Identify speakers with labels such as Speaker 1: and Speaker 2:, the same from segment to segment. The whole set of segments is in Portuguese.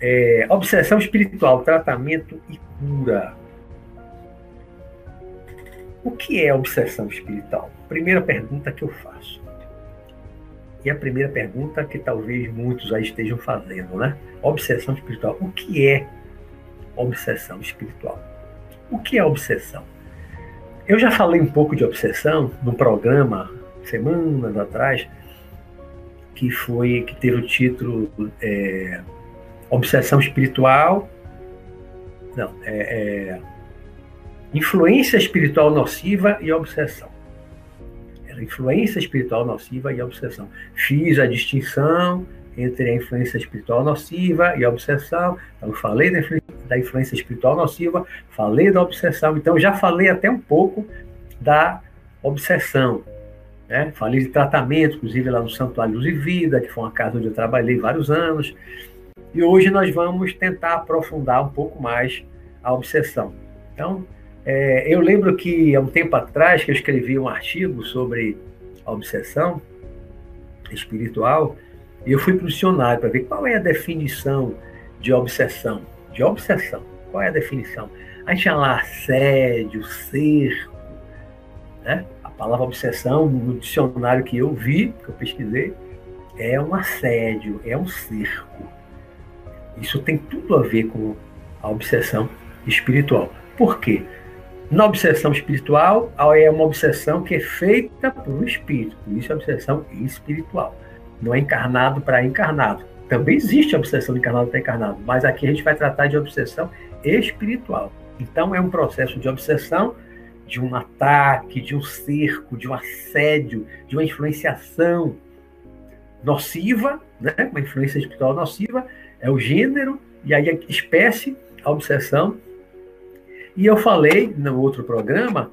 Speaker 1: É, obsessão espiritual, tratamento e cura. O que é obsessão espiritual? Primeira pergunta que eu faço. E a primeira pergunta que talvez muitos aí estejam fazendo, né? Obsessão espiritual. O que é obsessão espiritual? O que é obsessão? Eu já falei um pouco de obsessão no programa semanas atrás, que foi que teve o título é, Obsessão Espiritual. Não, é, é, Influência Espiritual Nociva e Obsessão. Era influência espiritual nociva e obsessão. Fiz a distinção entre a influência espiritual nociva e a obsessão. Então, falei da influência, da influência espiritual nociva, falei da obsessão. Então, já falei até um pouco da obsessão. Né? Falei de tratamento, inclusive lá no Santuário Luz e Vida, que foi uma casa onde eu trabalhei vários anos. E hoje nós vamos tentar aprofundar um pouco mais a obsessão. Então, é, eu lembro que há um tempo atrás que eu escrevi um artigo sobre a obsessão espiritual e eu fui para o dicionário para ver qual é a definição de obsessão. De obsessão, qual é a definição? Aí tinha lá assédio, cerco, né? A palavra obsessão, no dicionário que eu vi, que eu pesquisei, é um assédio, é um cerco. Isso tem tudo a ver com a obsessão espiritual. Por quê? Na obsessão espiritual, é uma obsessão que é feita por um espírito, por isso é obsessão espiritual. Não é encarnado para encarnado. Também existe a obsessão de encarnado para encarnado, mas aqui a gente vai tratar de obsessão espiritual. Então é um processo de obsessão, de um ataque, de um cerco, de um assédio, de uma influenciação nociva, né? uma influência espiritual nociva, é o gênero, e aí a espécie, a obsessão, e eu falei no outro programa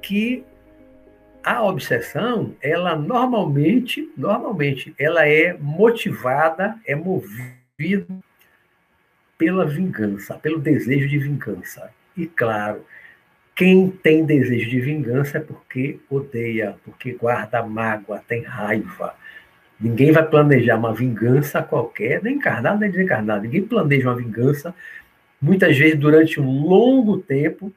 Speaker 1: que a obsessão, ela normalmente, normalmente, ela é motivada, é movida pela vingança, pelo desejo de vingança. E claro, quem tem desejo de vingança é porque odeia, porque guarda mágoa, tem raiva. Ninguém vai planejar uma vingança qualquer, nem encarnado nem desencarnado. Ninguém planeja uma vingança muitas vezes durante um longo tempo,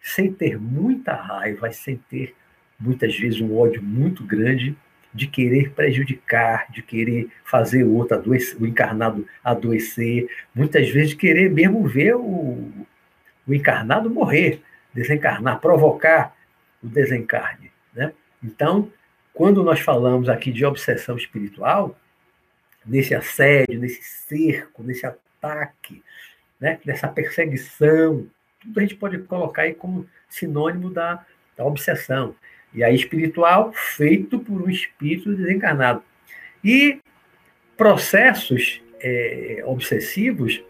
Speaker 1: sem ter muita raiva, sem ter muitas vezes um ódio muito grande de querer prejudicar, de querer fazer o outro adoecer, o encarnado adoecer, muitas vezes de querer mesmo ver o, o encarnado morrer, desencarnar, provocar o desencarne. Né? Então, quando nós falamos aqui de obsessão espiritual, nesse assédio, nesse cerco, nesse ataque, né, dessa perseguição, tudo a gente pode colocar aí como sinônimo da, da obsessão. E aí, espiritual, feito por um espírito desencarnado. E processos é, obsessivos,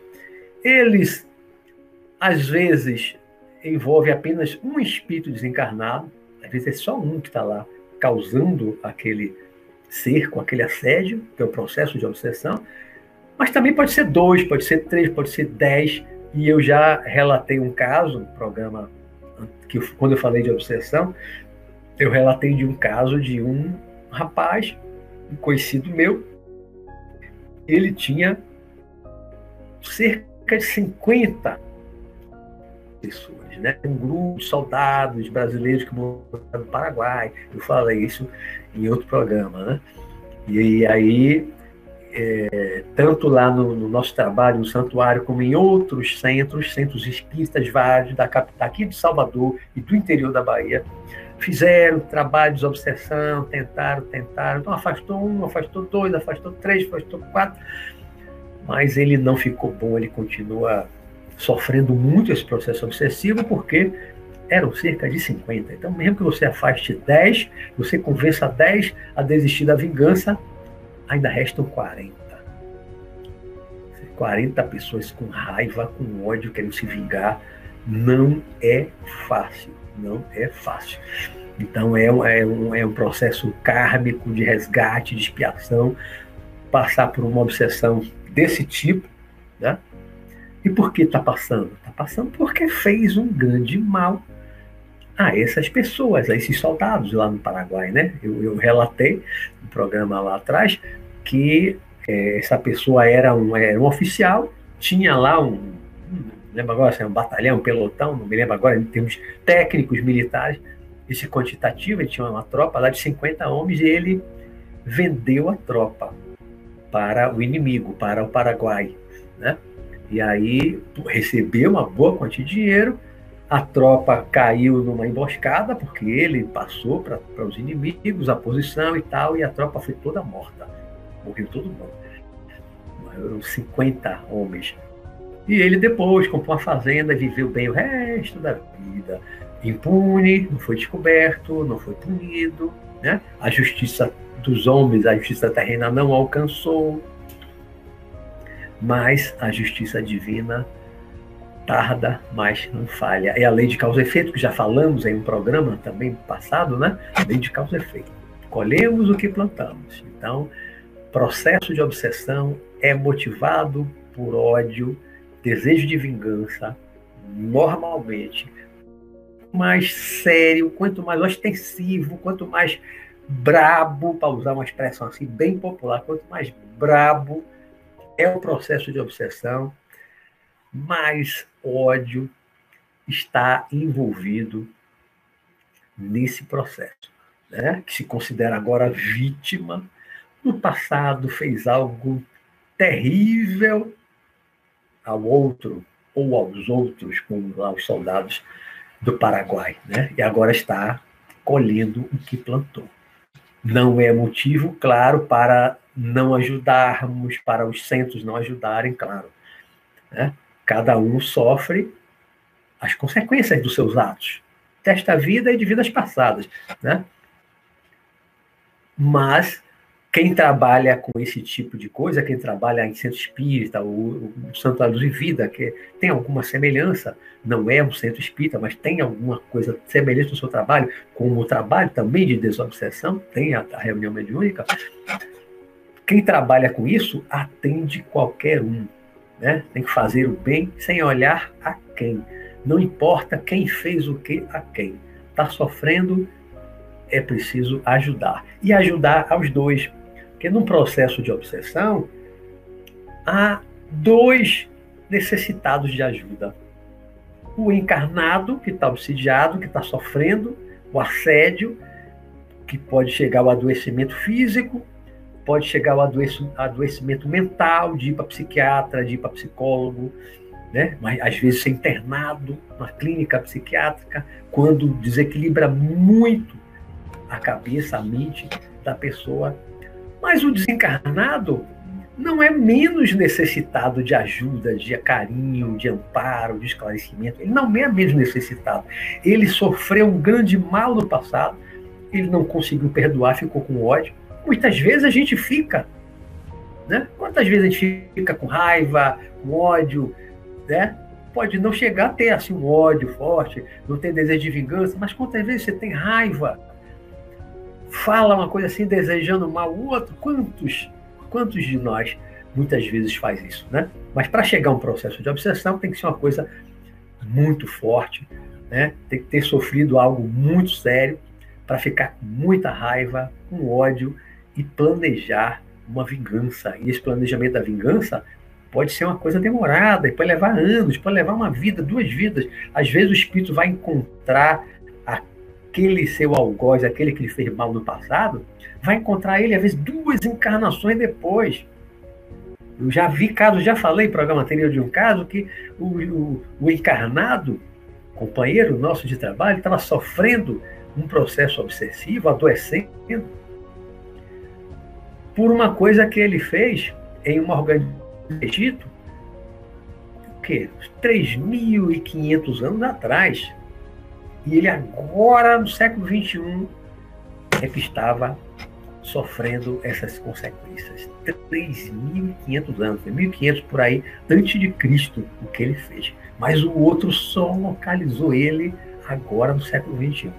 Speaker 1: eles, às vezes, envolvem apenas um espírito desencarnado, às vezes é só um que está lá causando aquele cerco, aquele assédio, que é o processo de obsessão, mas também pode ser dois, pode ser três, pode ser dez. E eu já relatei um caso, um programa que quando eu falei de obsessão, eu relatei de um caso de um rapaz, um conhecido meu, ele tinha cerca de 50 pessoas, né? Um grupo de soldados brasileiros que moram no Paraguai. Eu falei isso em outro programa, né? E aí é, tanto lá no, no, nosso trabalho no santuário, como em outros centros, centros espíritas vários, da capital aqui de Salvador e do interior da Bahia, fizeram trabalhos de obsessão, tentaram, tentaram, então afastou um, afastou dois, afastou três, afastou quatro, mas ele não ficou bom, ele continua sofrendo muito esse processo obsessivo, porque eram cerca de 50. Então, mesmo que você afaste 10, você convença 10 a desistir da vingança, ainda restam 40. 40 pessoas com raiva, com ódio, querendo se vingar. Não é fácil. Não é fácil. Então é, é, um, é um processo kármico de resgate, de expiação, passar por uma obsessão desse tipo. Né? E por que está passando? Está passando porque fez um grande mal a essas pessoas, a esses soldados lá no Paraguai, né? Eu, eu relatei no programa lá atrás que é, essa pessoa era um, era um oficial tinha lá um, não lembro agora se é um batalhão, um pelotão, não me lembro agora, em termos técnicos, militares, esse quantitativo, ele tinha uma tropa lá de 50 homens e ele vendeu a tropa para o inimigo, para o Paraguai, né? E aí recebeu uma boa quantia de dinheiro, a tropa caiu numa emboscada, porque ele passou para os inimigos, a posição e tal, e a tropa foi toda morta. Morreu todo mundo. Morreram 50 homens. E ele depois comprou uma fazenda viveu bem o resto da vida. Impune, não foi descoberto, não foi punido. Né? A justiça dos homens, a justiça terrena não alcançou. Mas a justiça divina tarda, mas não falha. É a lei de causa e efeito, que já falamos em um programa também passado, né? Lei de causa e efeito. Colhemos o que plantamos. Então, processo de obsessão é motivado por ódio, desejo de vingança, normalmente. Mais sério, quanto mais ostensivo, quanto mais brabo, para usar uma expressão assim bem popular, quanto mais brabo é o processo de obsessão, mais ódio está envolvido nesse processo, né? que se considera agora vítima, no passado fez algo terrível ao outro ou aos outros, como lá os soldados do Paraguai, né? E agora está colhendo o que plantou. Não é motivo, claro, para não ajudarmos, para os centros não ajudarem, claro. Né? Cada um sofre as consequências dos seus atos, desta vida e de vidas passadas, né? Mas quem trabalha com esse tipo de coisa, quem trabalha em centro espírita, o, o Santo da Luz e Vida, que tem alguma semelhança, não é um centro espírita, mas tem alguma coisa semelhante no seu trabalho, como o trabalho também de desobsessão, tem a, a reunião mediúnica. Quem trabalha com isso atende qualquer um. Né? Tem que fazer o bem sem olhar a quem. Não importa quem fez o que a quem. Está sofrendo, é preciso ajudar. E ajudar aos dois, porque num processo de obsessão, há dois necessitados de ajuda. O encarnado, que está obsidiado, que está sofrendo o assédio, que pode chegar ao adoecimento físico, pode chegar ao adoecimento mental, de ir para psiquiatra, de ir para psicólogo, né? mas às vezes ser internado na clínica psiquiátrica, quando desequilibra muito a cabeça, a mente da pessoa mas o desencarnado não é menos necessitado de ajuda, de carinho, de amparo, de esclarecimento. Ele não é menos necessitado. Ele sofreu um grande mal no passado, ele não conseguiu perdoar, ficou com ódio. Muitas vezes a gente fica. Né? Quantas vezes a gente fica com raiva, com ódio, né? Pode não chegar a ter assim, um ódio forte, não ter desejo de vingança, mas quantas vezes você tem raiva, fala uma coisa assim, desejando mal o outro. Quantos, quantos de nós muitas vezes faz isso, né? Mas para chegar a um processo de obsessão tem que ser uma coisa muito forte, né? Tem que ter sofrido algo muito sério para ficar com muita raiva, com ódio e planejar uma vingança. E esse planejamento da vingança pode ser uma coisa demorada, pode levar anos, pode levar uma vida, duas vidas. Às vezes o espírito vai encontrar aquele seu algoz, aquele que lhe fez mal no passado, vai encontrar ele, às vezes, duas encarnações depois. Eu já vi casos, já falei em programa anterior de um caso que o, o, o encarnado, companheiro nosso de trabalho, estava sofrendo um processo obsessivo, adoecendo, por uma coisa que ele fez em uma organização do Egito, o quê? 3.500 anos atrás. E ele agora, no século XXI, é que estava sofrendo essas consequências. 3.500 anos, 1.500 por aí, antes de Cristo, o que ele fez. Mas o outro só localizou ele agora no século XXI.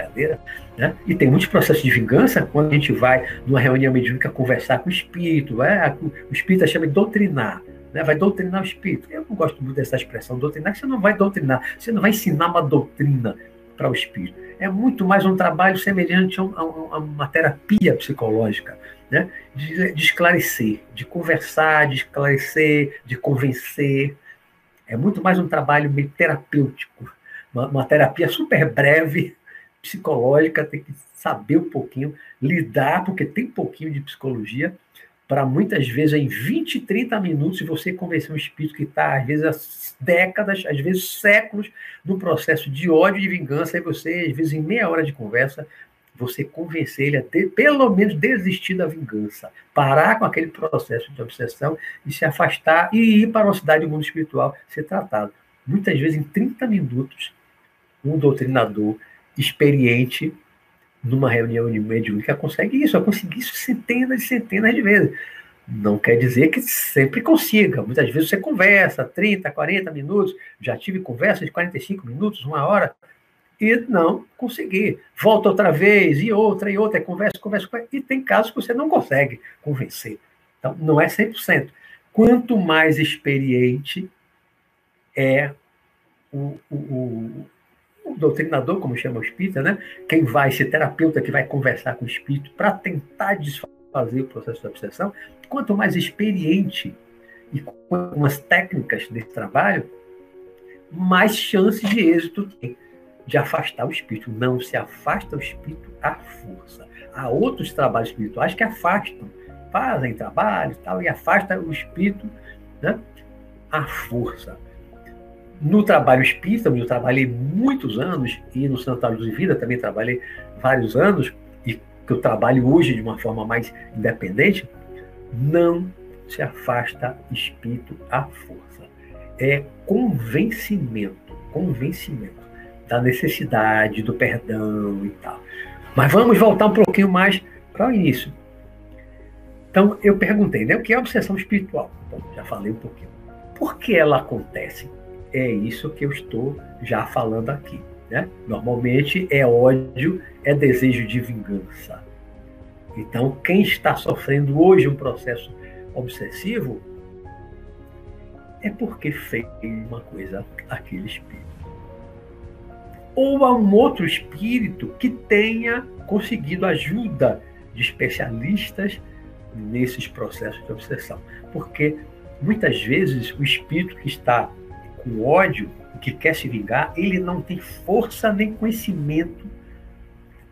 Speaker 1: É brincadeira, né? E tem muitos processos de vingança, quando a gente vai numa reunião mediúnica conversar com o espírito, é? o espírito chama de doutrinar né? vai doutrinar o espírito. Eu não gosto muito dessa expressão doutrinar, você não vai doutrinar, você não vai ensinar uma doutrina para o espírito. É muito mais um trabalho semelhante a, a, a uma terapia psicológica, né? De, de, esclarecer, de conversar, de esclarecer, de convencer. É muito mais um trabalho meio terapêutico, uma, uma terapia super breve, psicológica, tem que saber um pouquinho, lidar, porque tem pouquinho de psicologia, para muitas vezes em 20, 30 minutos você convencer um espírito que está, às vezes, há décadas, às vezes séculos, no processo de ódio e de vingança, e você, às vezes, em meia hora de conversa, você convencer ele a ter, pelo menos desistir da vingança, parar com aquele processo de obsessão e se afastar e ir para uma cidade do mundo espiritual ser tratado. Muitas vezes, em 30 minutos, um doutrinador experiente numa reunião de mediúnica consegue isso. Eu consegui isso centenas e centenas de vezes. Não quer dizer que sempre consiga. Muitas vezes você conversa 30, 40 minutos. Já tive conversas de 45 minutos, uma hora, e não consegui. Volta outra vez, e outra, e outra, conversa, conversa, conversa. E tem casos que você não consegue convencer. Então, não é 100%. Quanto mais experiente é o, o doutrinador, como chama o espírita, né? quem vai ser terapeuta, que vai conversar com o espírito para tentar desfazer o processo da obsessão, quanto mais experiente e com as técnicas desse trabalho, mais chances de êxito tem de afastar o espírito. Não se afasta o espírito à força. Há outros trabalhos espirituais que afastam, fazem trabalho e tal, e afasta o espírito né, à força. No trabalho espírita, eu trabalhei muitos anos, e no Santuário de Vida também trabalhei vários anos, e que eu trabalho hoje de uma forma mais independente, não se afasta espírito à força. É convencimento, convencimento da necessidade, do perdão e tal. Mas vamos voltar um pouquinho mais para o início. Então, eu perguntei, né, o que é obsessão espiritual? Bom, já falei um pouquinho. Por que ela acontece? É isso que eu estou já falando aqui. Né? Normalmente é ódio, é desejo de vingança. Então, quem está sofrendo hoje um processo obsessivo é porque fez uma coisa aquele espírito. Ou há um outro espírito que tenha conseguido ajuda de especialistas nesses processos de obsessão. Porque muitas vezes o espírito que está com ódio, que quer se vingar, ele não tem força nem conhecimento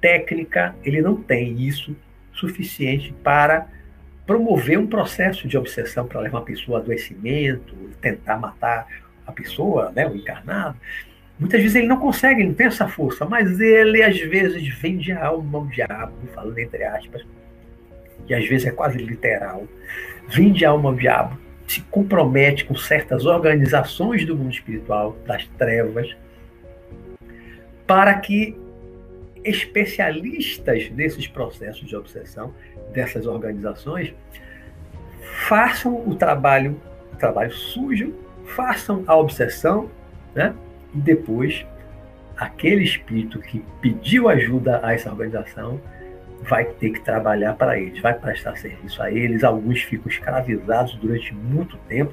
Speaker 1: técnica, ele não tem isso suficiente para promover um processo de obsessão para levar a pessoa a adoecimento, tentar matar a pessoa, né, o encarnado. Muitas vezes ele não consegue, ele não tem essa força, mas ele às vezes vende a alma ao diabo, falando entre aspas, e às vezes é quase literal, vende a alma ao diabo se compromete com certas organizações do mundo espiritual, das trevas, para que especialistas nesses processos de obsessão, dessas organizações, façam o trabalho, o trabalho sujo, façam a obsessão, né? e depois aquele espírito que pediu ajuda a essa organização vai ter que trabalhar para eles, vai prestar serviço a eles. Alguns ficam escravizados durante muito tempo.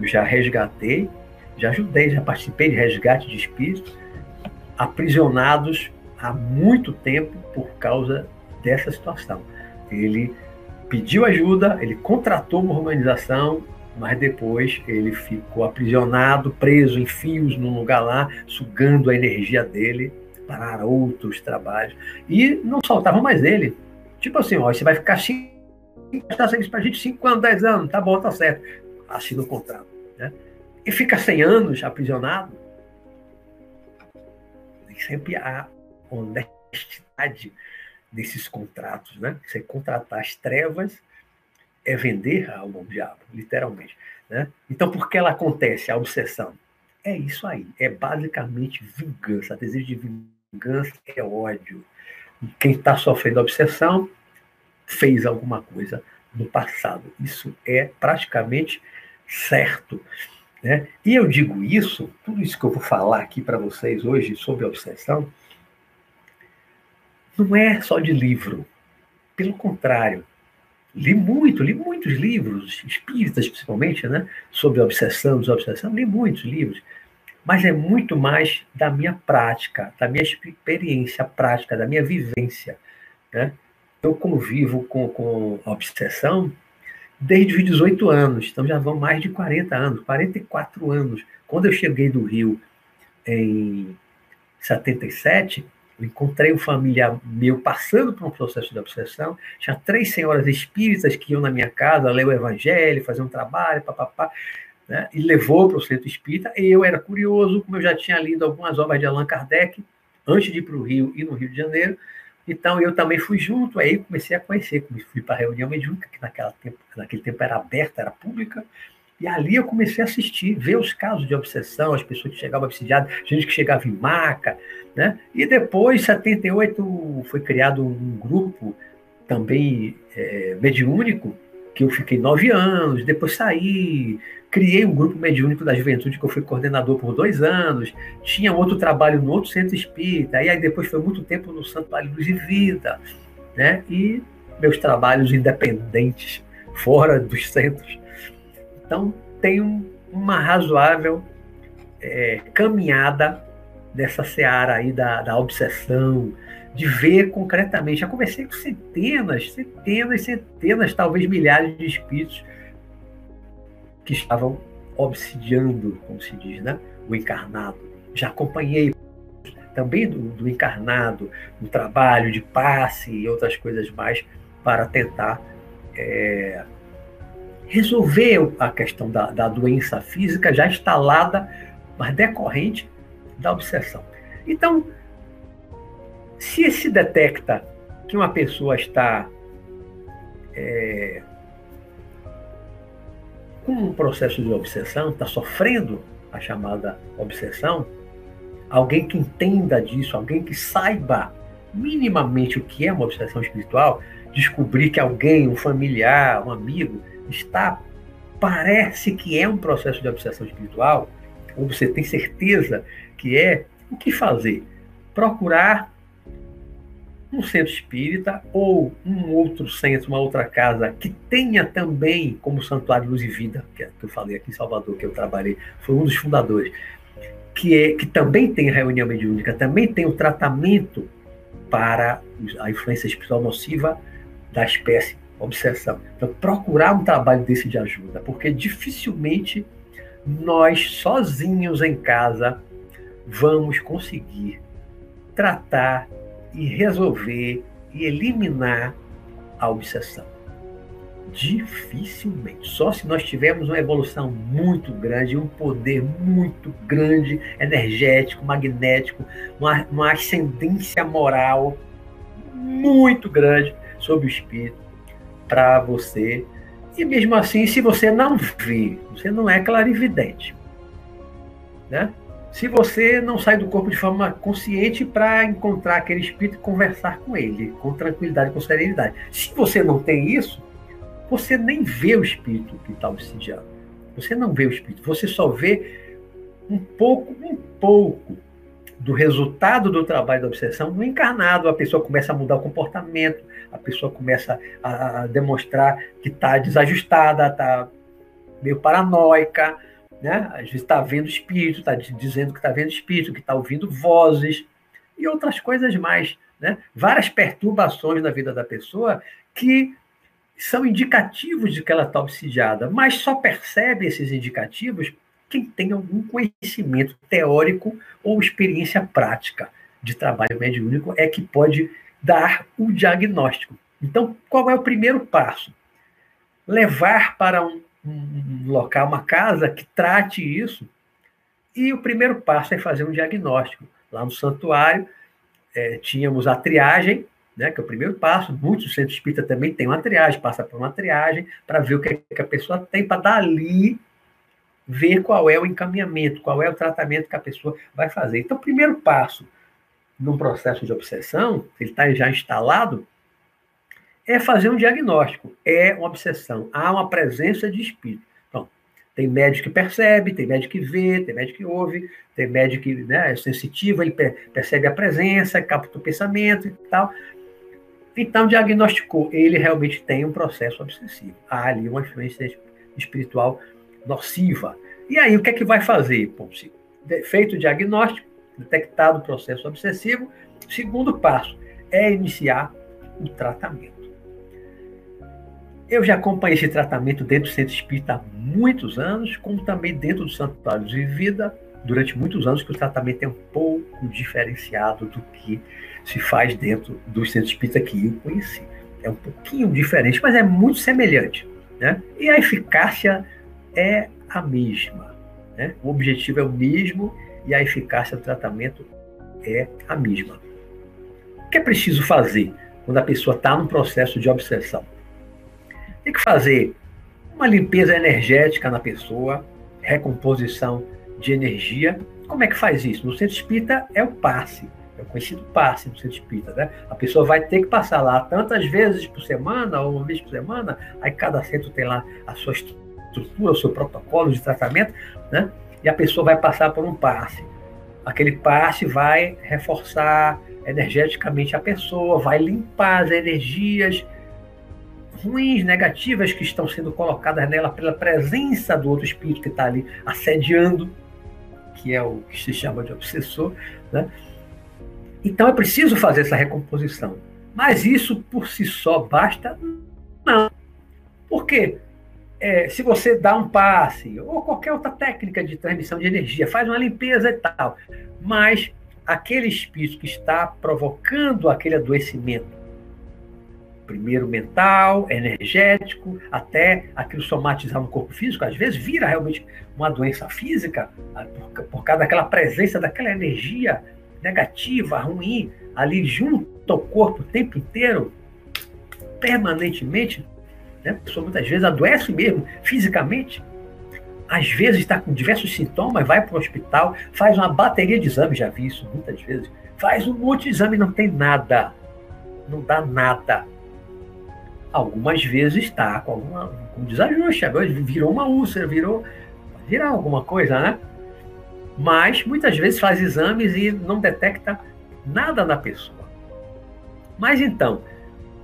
Speaker 1: Eu já resgatei, já ajudei, já participei de resgate de espíritos aprisionados há muito tempo por causa dessa situação. Ele pediu ajuda, ele contratou uma organização, mas depois ele ficou aprisionado, preso em fios num lugar lá, sugando a energia dele para outros trabalhos. E não faltava mais ele. Tipo assim, ó, você vai ficar cinco, está serviço para a gente 5 anos, 10 anos, tá bom, tá certo. Assina o contrato. Né? E fica 100 anos aprisionado. E sempre há honestidade nesses contratos, né? Você contratar as trevas é vender a alma diabo, literalmente. Né? Então, por que ela acontece, a obsessão? É isso aí, é basicamente vingança, desejo de vingança vingança é ódio. quem está sofrendo obsessão fez alguma coisa no passado. Isso é praticamente certo. Né? E eu digo isso, tudo isso que eu vou falar aqui para vocês hoje sobre obsessão, não é só de livro. Pelo contrário, li muito, li muitos livros, espíritas principalmente, né, sobre obsessão, desobsessão, li muitos livros. Mas é muito mais da minha prática, da minha experiência prática, da minha vivência. Né? Eu convivo com, com obsessão desde os 18 anos, então já vão mais de 40 anos, 44 anos. Quando eu cheguei do Rio em 77, eu encontrei um familiar meu passando por um processo de obsessão. Tinha três senhoras espíritas que iam na minha casa ler o evangelho, fazer um trabalho, papapá, né? e levou para o centro espírita. E eu era curioso, como eu já tinha lido algumas obras de Allan Kardec antes de ir para o Rio e no Rio de Janeiro. Então eu também fui junto, aí comecei a conhecer, fui para a reunião mediúnica, que naquela tempo, naquele tempo era aberta, era pública, e ali eu comecei a assistir, ver os casos de obsessão, as pessoas que chegavam obsidiadas, gente que chegava em maca, né? E depois, em 78, foi criado um grupo também é, mediúnico, que eu fiquei nove anos, depois saí, criei um grupo mediúnico da juventude que eu fui coordenador por dois anos, tinha outro trabalho no outro centro espírita, e aí depois foi muito tempo no Santuário Luz e Vida, né? E meus trabalhos independentes, fora dos centros, então, tem um, uma razoável é, caminhada nessa seara aí da, da obsessão, de ver concretamente. Já conversei com centenas, centenas, centenas, talvez milhares de espíritos que estavam obsidiando, como se diz, né? o encarnado. Já acompanhei também do, do encarnado, no trabalho de passe e outras coisas mais para tentar é, resolver a questão da, da doença física já instalada, mas decorrente da obsessão. Então, se se detecta que uma pessoa está é, com um processo de obsessão, está sofrendo a chamada obsessão, alguém que entenda disso, alguém que saiba minimamente o que é uma obsessão espiritual, descobrir que alguém, um familiar, um amigo, está, parece que é um processo de obsessão espiritual, ou você tem certeza que é, o que fazer? Procurar um centro espírita ou um outro centro, uma outra casa que tenha também como Santuário Luz e Vida, que, é, que eu falei aqui em Salvador, que eu trabalhei, foi um dos fundadores, que, é, que também tem reunião mediúnica, também tem o tratamento para a influência espiritual nociva da espécie obsessão. Então, procurar um trabalho desse de ajuda, porque dificilmente nós, sozinhos em casa, vamos conseguir tratar e resolver e eliminar a obsessão. Dificilmente. Só se nós tivermos uma evolução muito grande, um poder muito grande, energético, magnético, uma, uma ascendência moral muito grande sobre o espírito, para você. E mesmo assim, se você não vê, você não é clarividente. Né? Se você não sai do corpo de forma consciente para encontrar aquele espírito e conversar com ele, com tranquilidade, com serenidade. Se você não tem isso, você nem vê o espírito que está obsidiando. Você não vê o espírito, você só vê um pouco, um pouco do resultado do trabalho da obsessão no encarnado. A pessoa começa a mudar o comportamento, a pessoa começa a demonstrar que está desajustada, está meio paranoica, né? às vezes está vendo espírito, está dizendo que está vendo espírito, que está ouvindo vozes e outras coisas mais. Né? Várias perturbações na vida da pessoa que são indicativos de que ela está obsidiada, mas só percebe esses indicativos quem tem algum conhecimento teórico ou experiência prática de trabalho mediúnico é que pode dar o diagnóstico. Então, qual é o primeiro passo? Levar para um, um local, uma casa que trate isso. E o primeiro passo é fazer um diagnóstico. Lá no santuário, é, tínhamos a triagem, né, que é o primeiro passo. Muitos centros espírita também têm uma triagem, passa por uma triagem para ver o que, que a pessoa tem, para dali ver qual é o encaminhamento, qual é o tratamento que a pessoa vai fazer. Então, o primeiro passo num processo de obsessão, ele está já instalado, é fazer um diagnóstico. É uma obsessão. Há uma presença de espírito. Então, tem médico que percebe, tem médico que vê, tem médico que ouve, tem médico que né, é sensitivo, ele percebe a presença, capta o pensamento e tal. Então, diagnosticou. Ele realmente tem um processo obsessivo. Há ali uma influência espiritual nociva. E aí, o que é que vai fazer, Ponce? feito o diagnóstico, detectado o processo obsessivo, segundo passo é iniciar o tratamento. Eu já acompanhei esse tratamento dentro do Centro Espírita há muitos anos, como também dentro do Santuário de Vida, durante muitos anos, que o tratamento é um pouco diferenciado do que se faz dentro do Centro Espírita que eu conheci. É um pouquinho diferente, mas é muito semelhante. Né? E a eficácia é a mesma. Né? O objetivo é o mesmo e a eficácia do tratamento é a mesma. O que é preciso fazer quando a pessoa está num processo de obsessão? Tem que fazer uma limpeza energética na pessoa, recomposição de energia. Como é que faz isso? No centro espírita é o passe, é o conhecido passe no centro espírita, né? A pessoa vai ter que passar lá tantas vezes por semana, ou uma vez por semana, aí cada centro tem lá a sua estrutura, o seu protocolo de tratamento, né? E a pessoa vai passar por um passe. Aquele passe vai reforçar energeticamente a pessoa, vai limpar as energias ruins, negativas que estão sendo colocadas nela pela presença do outro espírito que está ali assediando, que é o que se chama de obsessor, né? Então é preciso fazer essa recomposição. Mas isso por si só basta? Não. Por quê? É, se você dá um passe, ou qualquer outra técnica de transmissão de energia, faz uma limpeza e tal, mas aquele espírito que está provocando aquele adoecimento, primeiro mental, energético, até aquilo somatizar no corpo físico, às vezes vira realmente uma doença física, ah, por, por causa daquela presença daquela energia negativa, ruim, ali junto ao corpo o tempo inteiro, permanentemente, né? a pessoa muitas vezes adoece mesmo fisicamente, às vezes está com diversos sintomas, vai para o hospital, faz uma bateria de exames, já vi isso muitas vezes, faz um monte de exame, não tem nada, não dá nada. Algumas vezes está com alguma, com desajuste, agora virou uma úlcera, virou, virar alguma coisa, né? Mas muitas vezes faz exames e não detecta nada na pessoa. Mas então,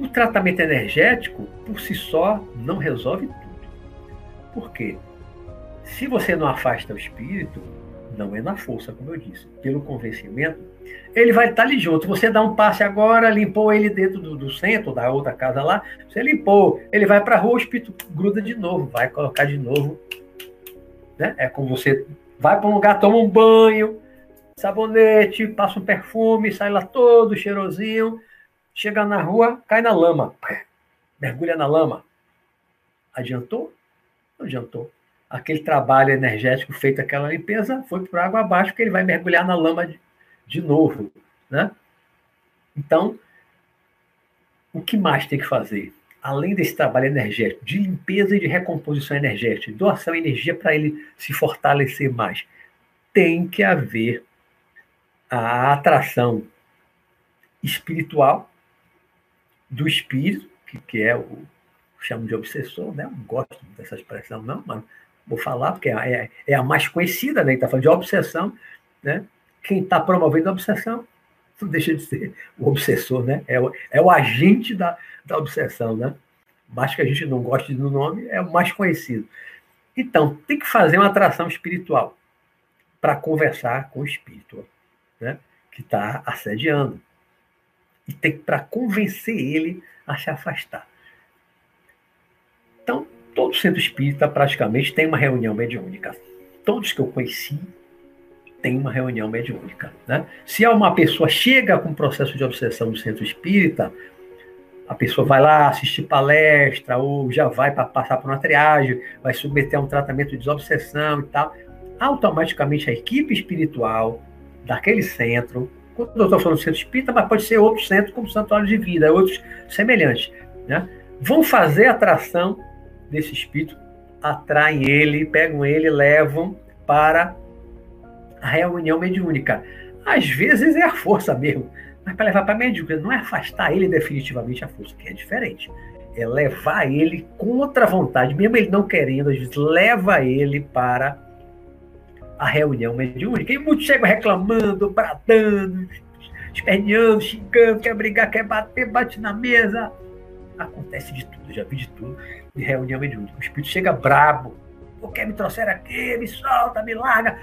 Speaker 1: o tratamento energético por si só não resolve tudo. Por quê? Se você não afasta o espírito, não é na força, como eu disse, pelo convencimento, ele vai estar ali junto. Você dá um passe agora, limpou ele dentro do, do centro, da outra casa lá, você limpou, ele vai para a rua, o espírito gruda de novo, vai colocar de novo. Né? É como você vai para um lugar, toma um banho, sabonete, passa um perfume, sai lá todo cheirosinho, chega na rua, cai na lama, mergulha na lama. Adiantou? Não adiantou aquele trabalho energético feito aquela limpeza foi por água abaixo, porque ele vai mergulhar na lama de, de novo, né? Então, o que mais tem que fazer? Além desse trabalho energético, de limpeza e de recomposição energética, doação de energia para ele se fortalecer mais, tem que haver a atração espiritual do espírito, que, que é o chamo de obsessor, né? não gosto dessa expressão, não, mas vou falar, porque é, é a mais conhecida, né? está falando de obsessão, né? Quem está promovendo a obsessão não deixa de ser o obsessor, né? É o, é o agente da, da obsessão, né? Mais que a gente não goste do nome, é o mais conhecido. Então, tem que fazer uma atração espiritual para conversar com o espírito, né? Que está assediando. E tem para convencer ele a se afastar. Todo centro espírita praticamente tem uma reunião mediúnica. Todos que eu conheci têm uma reunião mediúnica. Né? Se uma pessoa chega com um processo de obsessão no centro espírita, a pessoa vai lá assistir palestra ou já vai para passar por uma triagem, vai submeter a um tratamento de desobsessão e tal, automaticamente a equipe espiritual daquele centro, quando eu estou falando centro espírita, mas pode ser outro centro como Santuário de Vida, outros semelhantes, né? vão fazer atração desse espírito, atraem ele, pegam ele, levam para a reunião mediúnica. Às vezes é a força mesmo, mas para levar para a mediúnica não é afastar ele definitivamente a força, que é diferente. É levar ele contra a vontade, mesmo ele não querendo, às vezes leva ele para a reunião mediúnica. E muitos chegam reclamando, bradando, esperneando, xingando, quer brigar, quer bater, bate na mesa. Acontece de tudo, já vi de tudo de reunião mediúnica. O espírito chega brabo. Por que me trouxeram aqui? Me solta, me larga.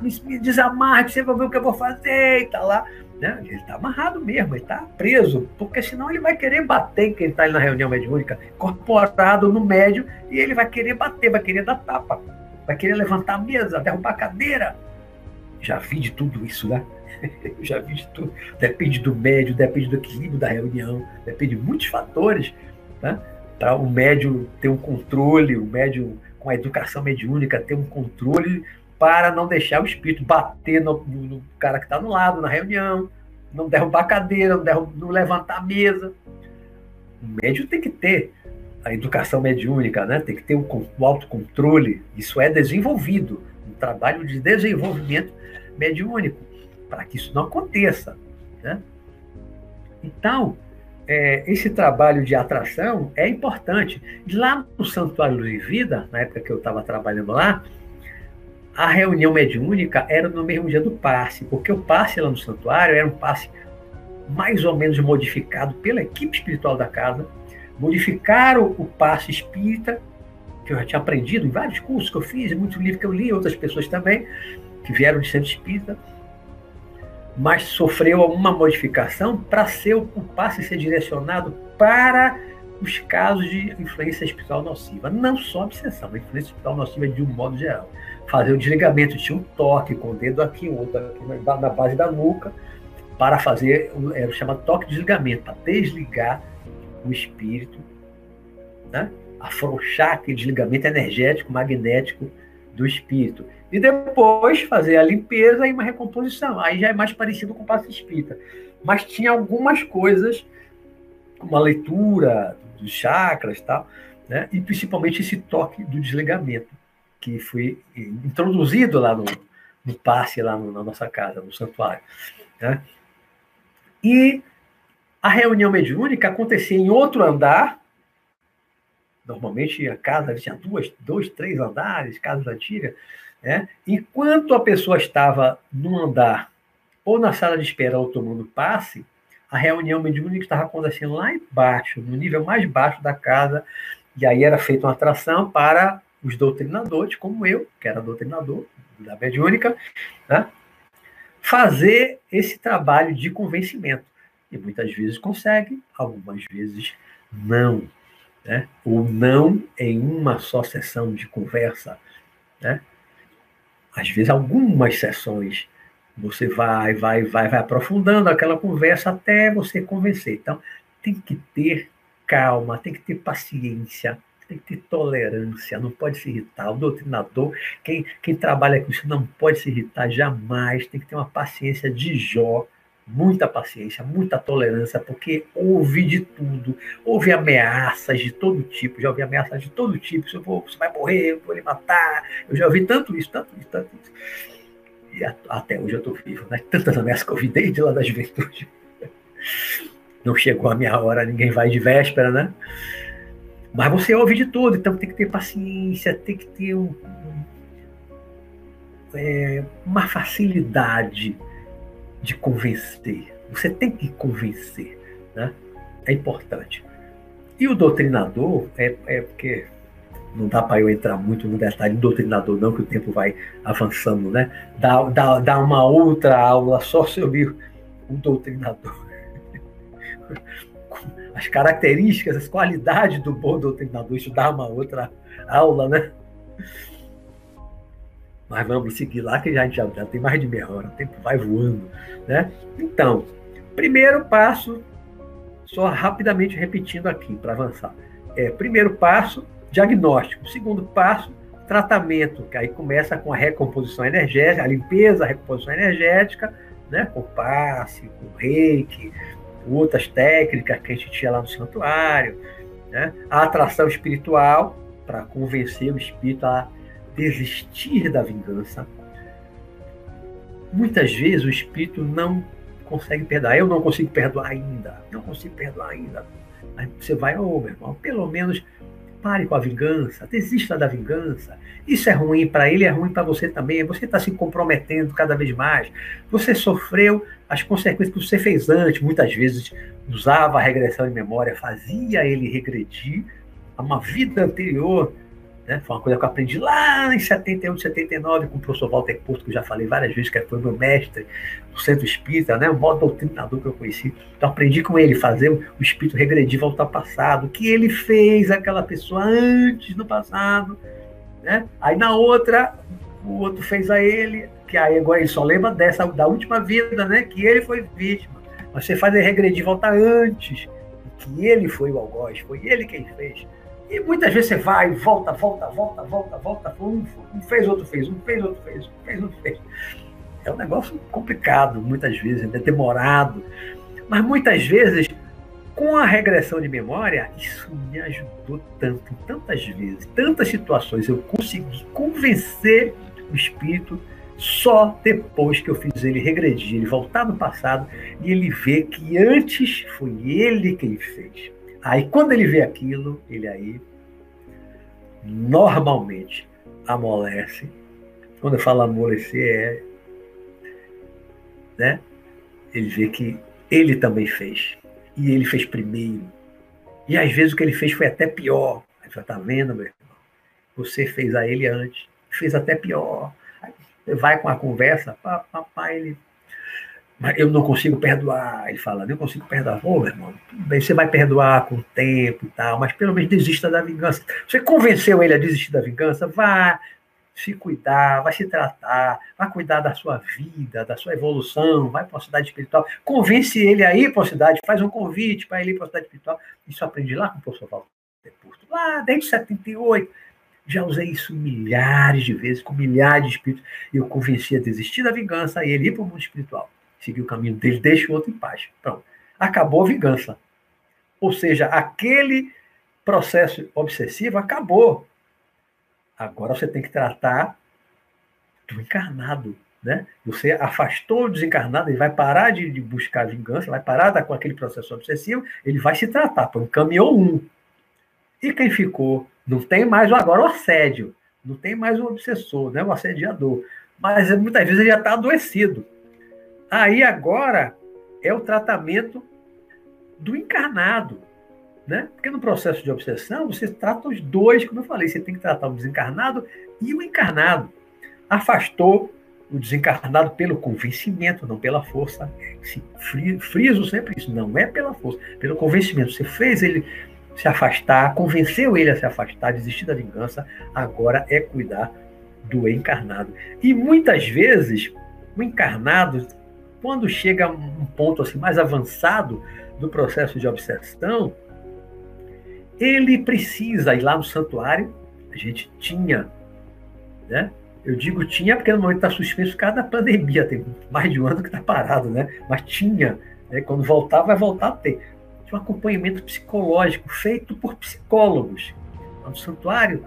Speaker 1: me, me desamarre, você vai ver o que eu vou fazer e tá lá. Né? Ele está amarrado mesmo, ele está preso, porque senão ele vai querer bater em quem está na reunião mediúnica, incorporado no médio, e ele vai querer bater, vai querer dar tapa, vai querer levantar a mesa, derrubar a cadeira. Já vi de tudo isso, né? já vi de tudo. Depende do médio, depende do equilíbrio da reunião, depende de muitos fatores. Né? Para o médio ter um controle, o médio com a educação mediúnica ter um controle para não deixar o espírito bater no, no, no cara que está no lado, na reunião, não derrubar a cadeira, não, derrubar, não levantar a mesa. O médium tem que ter a educação mediúnica, né? tem que ter o, o autocontrole. Isso é desenvolvido, um trabalho de desenvolvimento mediúnico, para que isso não aconteça. Né? Então, é, esse trabalho de atração é importante. Lá no Santuário de Vida, na época que eu estava trabalhando lá, a reunião mediúnica era no mesmo dia do passe, porque o passe lá no santuário era um passe mais ou menos modificado pela equipe espiritual da casa. Modificaram o passe espírita, que eu já tinha aprendido em vários cursos que eu fiz, muitos livros que eu li, outras pessoas também, que vieram de centro espírita, mas sofreu uma modificação para ser o passe ser direcionado para os casos de influência espiritual nociva. Não só obsessão, a influência espiritual nociva de um modo geral fazer o desligamento. Tinha um toque com o dedo aqui, outro aqui na base da nuca, para fazer, era o chamado toque de desligamento, para desligar o espírito, né? afrouxar aquele desligamento energético, magnético do espírito. E depois fazer a limpeza e uma recomposição. Aí já é mais parecido com o passo espírita. Mas tinha algumas coisas, como a leitura dos chakras e tal, né? e principalmente esse toque do desligamento que foi introduzido lá no, no passe, lá no, na nossa casa, no santuário. Né? E a reunião mediúnica acontecia em outro andar. Normalmente a casa tinha duas, dois, três andares, casas antigas. Né? Enquanto a pessoa estava no andar ou na sala de espera ou tomando passe, a reunião mediúnica estava acontecendo lá embaixo, no nível mais baixo da casa, e aí era feita uma atração para os doutrinadores, como eu, que era doutrinador da mediúnica, né? fazer esse trabalho de convencimento. E muitas vezes consegue, algumas vezes não. Né? Ou não em uma só sessão de conversa. Né? Às vezes, algumas sessões você vai, vai, vai, vai aprofundando aquela conversa até você convencer. Então, tem que ter calma, tem que ter paciência, tem que ter tolerância, não pode se irritar. O doutrinador, quem, quem trabalha com isso, não pode se irritar jamais, tem que ter uma paciência de Jó, muita paciência, muita tolerância, porque ouve de tudo, ouve ameaças de todo tipo, já ouvi ameaças de todo tipo, você, vou, você vai morrer, eu vou lhe matar, eu já ouvi tanto isso, tanto isso, tanto isso. E até hoje eu estou vivo, né? Tantas ameaças que eu ouvi desde lá da juventude. Não chegou a minha hora, ninguém vai de véspera, né? Mas você ouve de tudo, então tem que ter paciência, tem que ter um, um, é, uma facilidade de convencer. Você tem que convencer, né? É importante. E o doutrinador, é, é porque não dá para eu entrar muito no detalhe do doutrinador, não, que o tempo vai avançando, né? Dá, dá, dá uma outra aula só sobre o doutrinador as características, as qualidades do bom doutrinador. Isso dá uma outra aula, né? Mas vamos seguir lá, que já, já, já tem mais de meia hora, o tempo vai voando. Né? Então, primeiro passo, só rapidamente repetindo aqui para avançar. É, primeiro passo, diagnóstico. Segundo passo, tratamento, que aí começa com a recomposição energética, a limpeza, a recomposição energética, né? com passe, com reiki, outras técnicas que a gente tinha lá no santuário, né? a atração espiritual para convencer o espírito a desistir da vingança. Muitas vezes o espírito não consegue perdoar. Eu não consigo perdoar ainda. Não consigo perdoar ainda. Aí você vai, ô oh, meu irmão, pelo menos pare com a vingança, desista da vingança. Isso é ruim para ele, é ruim para você também. Você está se comprometendo cada vez mais. Você sofreu as consequências que você fez antes. Muitas vezes usava a regressão de memória, fazia ele regredir a uma vida anterior Né? Foi uma coisa que eu aprendi lá em 78, 79, com o professor Walter Porto, que eu já falei várias vezes, que foi meu mestre do Centro Espírita, né? o maior doutrinador que eu conheci. Então, aprendi com ele fazer o espírito regredir, voltar ao passado, o que ele fez aquela pessoa antes no passado. Né? Aí, na outra, o outro fez a ele, que aí agora ele só lembra dessa, da última vida, né? que ele foi vítima. Mas você faz ele regredir, voltar antes, que ele foi o algoz, foi ele quem fez. E muitas vezes você vai, volta, volta, volta, volta, volta. Um, fez, outro fez, um fez, outro fez, um fez, outro fez. É um negócio complicado, muitas vezes, é demorado. Mas muitas vezes, com a regressão de memória, isso me ajudou tanto, tantas vezes, tantas situações. Eu consegui convencer o espírito só depois que eu fiz ele regredir, ele voltar no passado e ele ver que antes foi ele quem fez. Aí quando ele vê aquilo, ele aí normalmente amolece. Quando eu falo amolecer, é. Né? Ele vê que ele também fez. E ele fez primeiro. E às vezes o que ele fez foi até pior. Aí você está vendo, meu irmão? Você fez a ele antes, fez até pior. Aí você vai com a conversa, papai, ele mas eu não consigo perdoar. Ele fala, não consigo perdoar. Ô, meu irmão, bem, você vai perdoar com o tempo e tal, mas pelo menos desista da vingança. Você convenceu ele a desistir da vingança? Vá se cuidar, vai se tratar, vai cuidar da sua vida, da sua evolução, vai para a cidade espiritual. Convence ele a ir para a cidade, faz um convite para ele ir para a cidade espiritual. Isso eu aprendi lá com o professor Walter Porto, lá desde 78. Já usei isso milhares de vezes, com milhares de espíritos. E eu convenci a desistir da vingança e ele ir para o mundo espiritual seguir o caminho dele, deixa o outro em paz. Então, acabou a vingança. Ou seja, aquele processo obsessivo acabou. Agora você tem que tratar do encarnado. Né? Você afastou o desencarnado, ele vai parar de, de buscar vingança, vai parar com aquele processo obsessivo, ele vai se tratar. Pô, encaminhou um. E quem ficou? Não tem mais agora o assédio, não tem mais o obsessor, né? o assediador. Mas muitas vezes ele já está adoecido. Aí agora é o tratamento do encarnado, né? Porque no processo de obsessão você trata os dois, como eu falei, você tem que tratar o desencarnado e o encarnado. Afastou o desencarnado pelo convencimento, não pela força. Friso sempre isso, não é pela força, pelo convencimento. Você fez ele se afastar, convenceu ele a se afastar, desistir da vingança, agora é cuidar do encarnado. E muitas vezes o encarnado quando chega um ponto assim mais avançado do processo de obsessão, ele precisa ir lá no santuário. A gente tinha, né? Eu digo tinha porque no momento está suspenso cada pandemia, tem mais de um ano que está parado, né? Mas tinha, né? quando voltar, vai voltar a ter. Tinha um acompanhamento psicológico feito por psicólogos. No santuário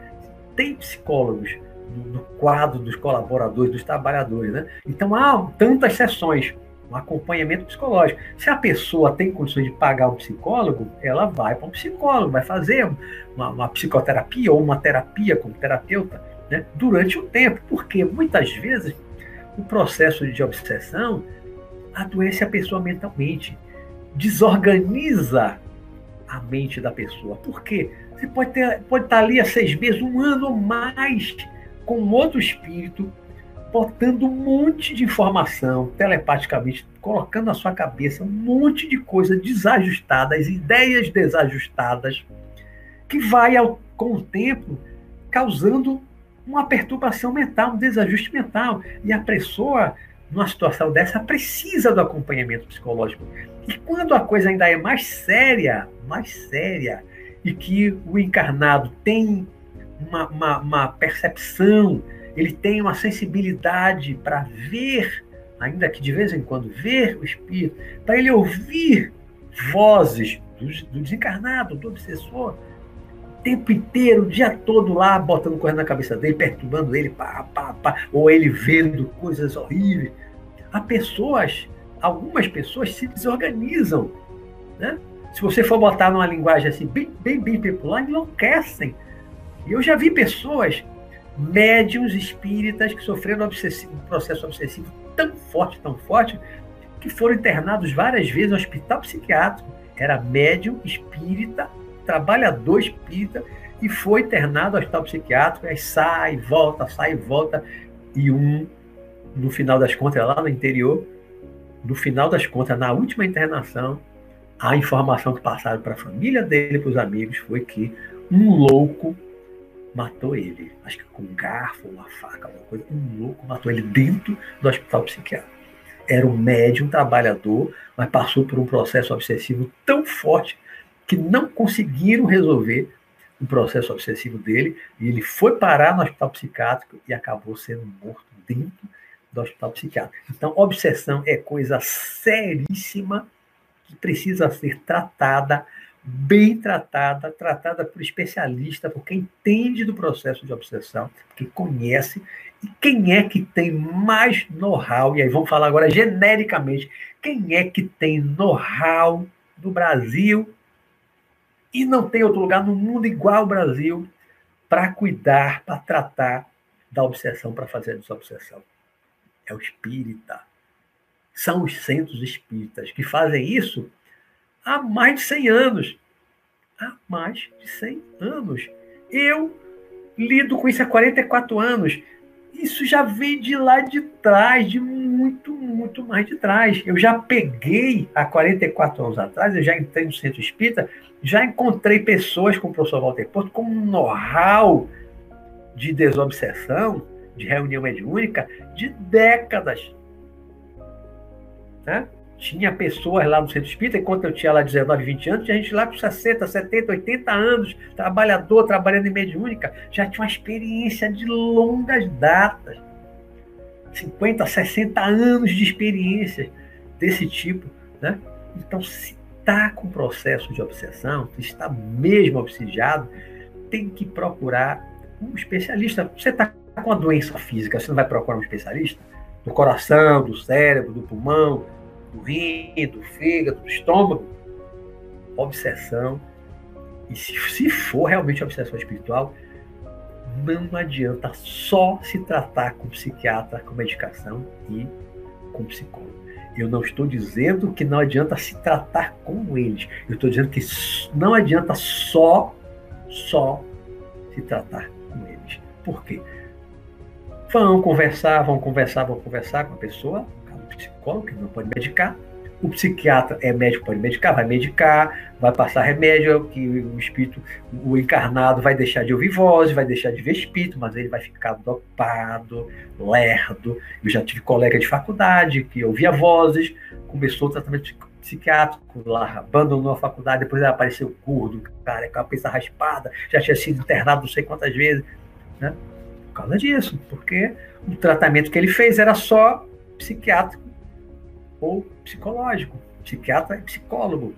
Speaker 1: tem psicólogos no quadro dos colaboradores, dos trabalhadores, né? Então há tantas sessões um acompanhamento psicológico. Se a pessoa tem condições de pagar um psicólogo, ela vai para um psicólogo, vai fazer uma, uma psicoterapia ou uma terapia como terapeuta né, durante o tempo, porque muitas vezes o processo de obsessão adoece a pessoa mentalmente, desorganiza a mente da pessoa. Por quê? Você pode, ter, pode estar ali há seis meses, um ano ou mais, com outro espírito, botando um monte de informação telepaticamente, colocando na sua cabeça um monte de coisas desajustadas, ideias desajustadas, que vai, ao, com o tempo, causando uma perturbação mental, um desajuste mental. E a pessoa, numa situação dessa, precisa do acompanhamento psicológico. E quando a coisa ainda é mais séria, mais séria, e que o encarnado tem uma, uma, uma percepção ele tem uma sensibilidade para ver, ainda que de vez em quando ver o espírito, para ele ouvir vozes do, do desencarnado, do obsessor, o tempo inteiro, o dia todo lá, botando coisa na cabeça dele, perturbando ele, pá, pá, pá, ou ele vendo coisas horríveis. Há pessoas, algumas pessoas se desorganizam, né? Se você for botar numa linguagem assim, bem, bem, bem popular, enlouquecem. E eu já vi pessoas médiums espíritas que sofreram um processo obsessivo tão forte, tão forte, que foram internados várias vezes no hospital psiquiátrico. Era médium espírita, trabalhador espírita, e foi internado ao hospital psiquiátrico, aí sai, volta, sai, volta, e um, no final das contas, lá no interior, no final das contas, na última internação, a informação que passaram para a família dele, para os amigos, foi que um louco matou ele. Acho que com um garfo, uma faca, alguma coisa. Um louco matou ele dentro do hospital psiquiátrico. Era um médium trabalhador, mas passou por um processo obsessivo tão forte que não conseguiram resolver o processo obsessivo dele. E ele foi parar no hospital psiquiátrico e acabou sendo morto dentro do hospital psiquiátrico. Então, obsessão é coisa seríssima que precisa ser tratada, bem tratada, tratada por especialista, por quem entende do processo de obsessão, que conhece, e quem é que tem mais know-how, e aí vamos falar agora genericamente, quem é que tem know-how do Brasil e não tem outro lugar no mundo igual ao Brasil para cuidar, para tratar da obsessão, para fazer a desobsessão é o espírita. São os centros espíritas que fazem isso há mais de 100 anos. Há mais de 100 anos. Eu lido com isso há 44 anos. Isso já vem de lá de trás, de muito, muito mais de trás. Eu já peguei há 44 anos atrás, eu já entrei no centro espírita, já encontrei pessoas como o professor Walter Porto com um know-how de desobsessão, de reunião mediúnica de décadas. Né? Tinha pessoas lá no centro espírita, enquanto eu tinha lá 19, 20 anos, tinha gente lá com 60, 70, 80 anos, trabalhador, trabalhando em mediúnica, já tinha uma experiência de longas datas. 50, 60 anos de experiência desse tipo. Né? Então, se está com processo de obsessão, se está mesmo obsidiado, tem que procurar um especialista. Você está com uma doença física, você não vai procurar um especialista? Do coração, do cérebro, do pulmão, do rim, do fígado, do estômago? Obsessão. E se, se for realmente obsessão espiritual, não adianta só se tratar com psiquiatra, com medicação e com psicólogo. Eu não estou dizendo que não adianta se tratar com eles. Eu estou dizendo que não adianta só, só se tratar com eles. Por quê? Vão conversar, vão conversar, vão conversar com a pessoa, psicólogo, que não pode medicar. O psiquiatra é médico, pode medicar, vai medicar, vai passar remédio, que o espírito, o encarnado vai deixar de ouvir vozes, vai deixar de ver espírito, mas ele vai ficar dopado, lerdo. Eu já tive colega de faculdade que ouvia vozes, começou o tratamento psiquiátrico lá, abandonou a faculdade, depois apareceu curdo, cara, com a cabeça raspada, já tinha sido internado não sei quantas vezes, né? causa disso, porque o tratamento que ele fez era só psiquiátrico ou psicológico, psiquiatra e psicólogo.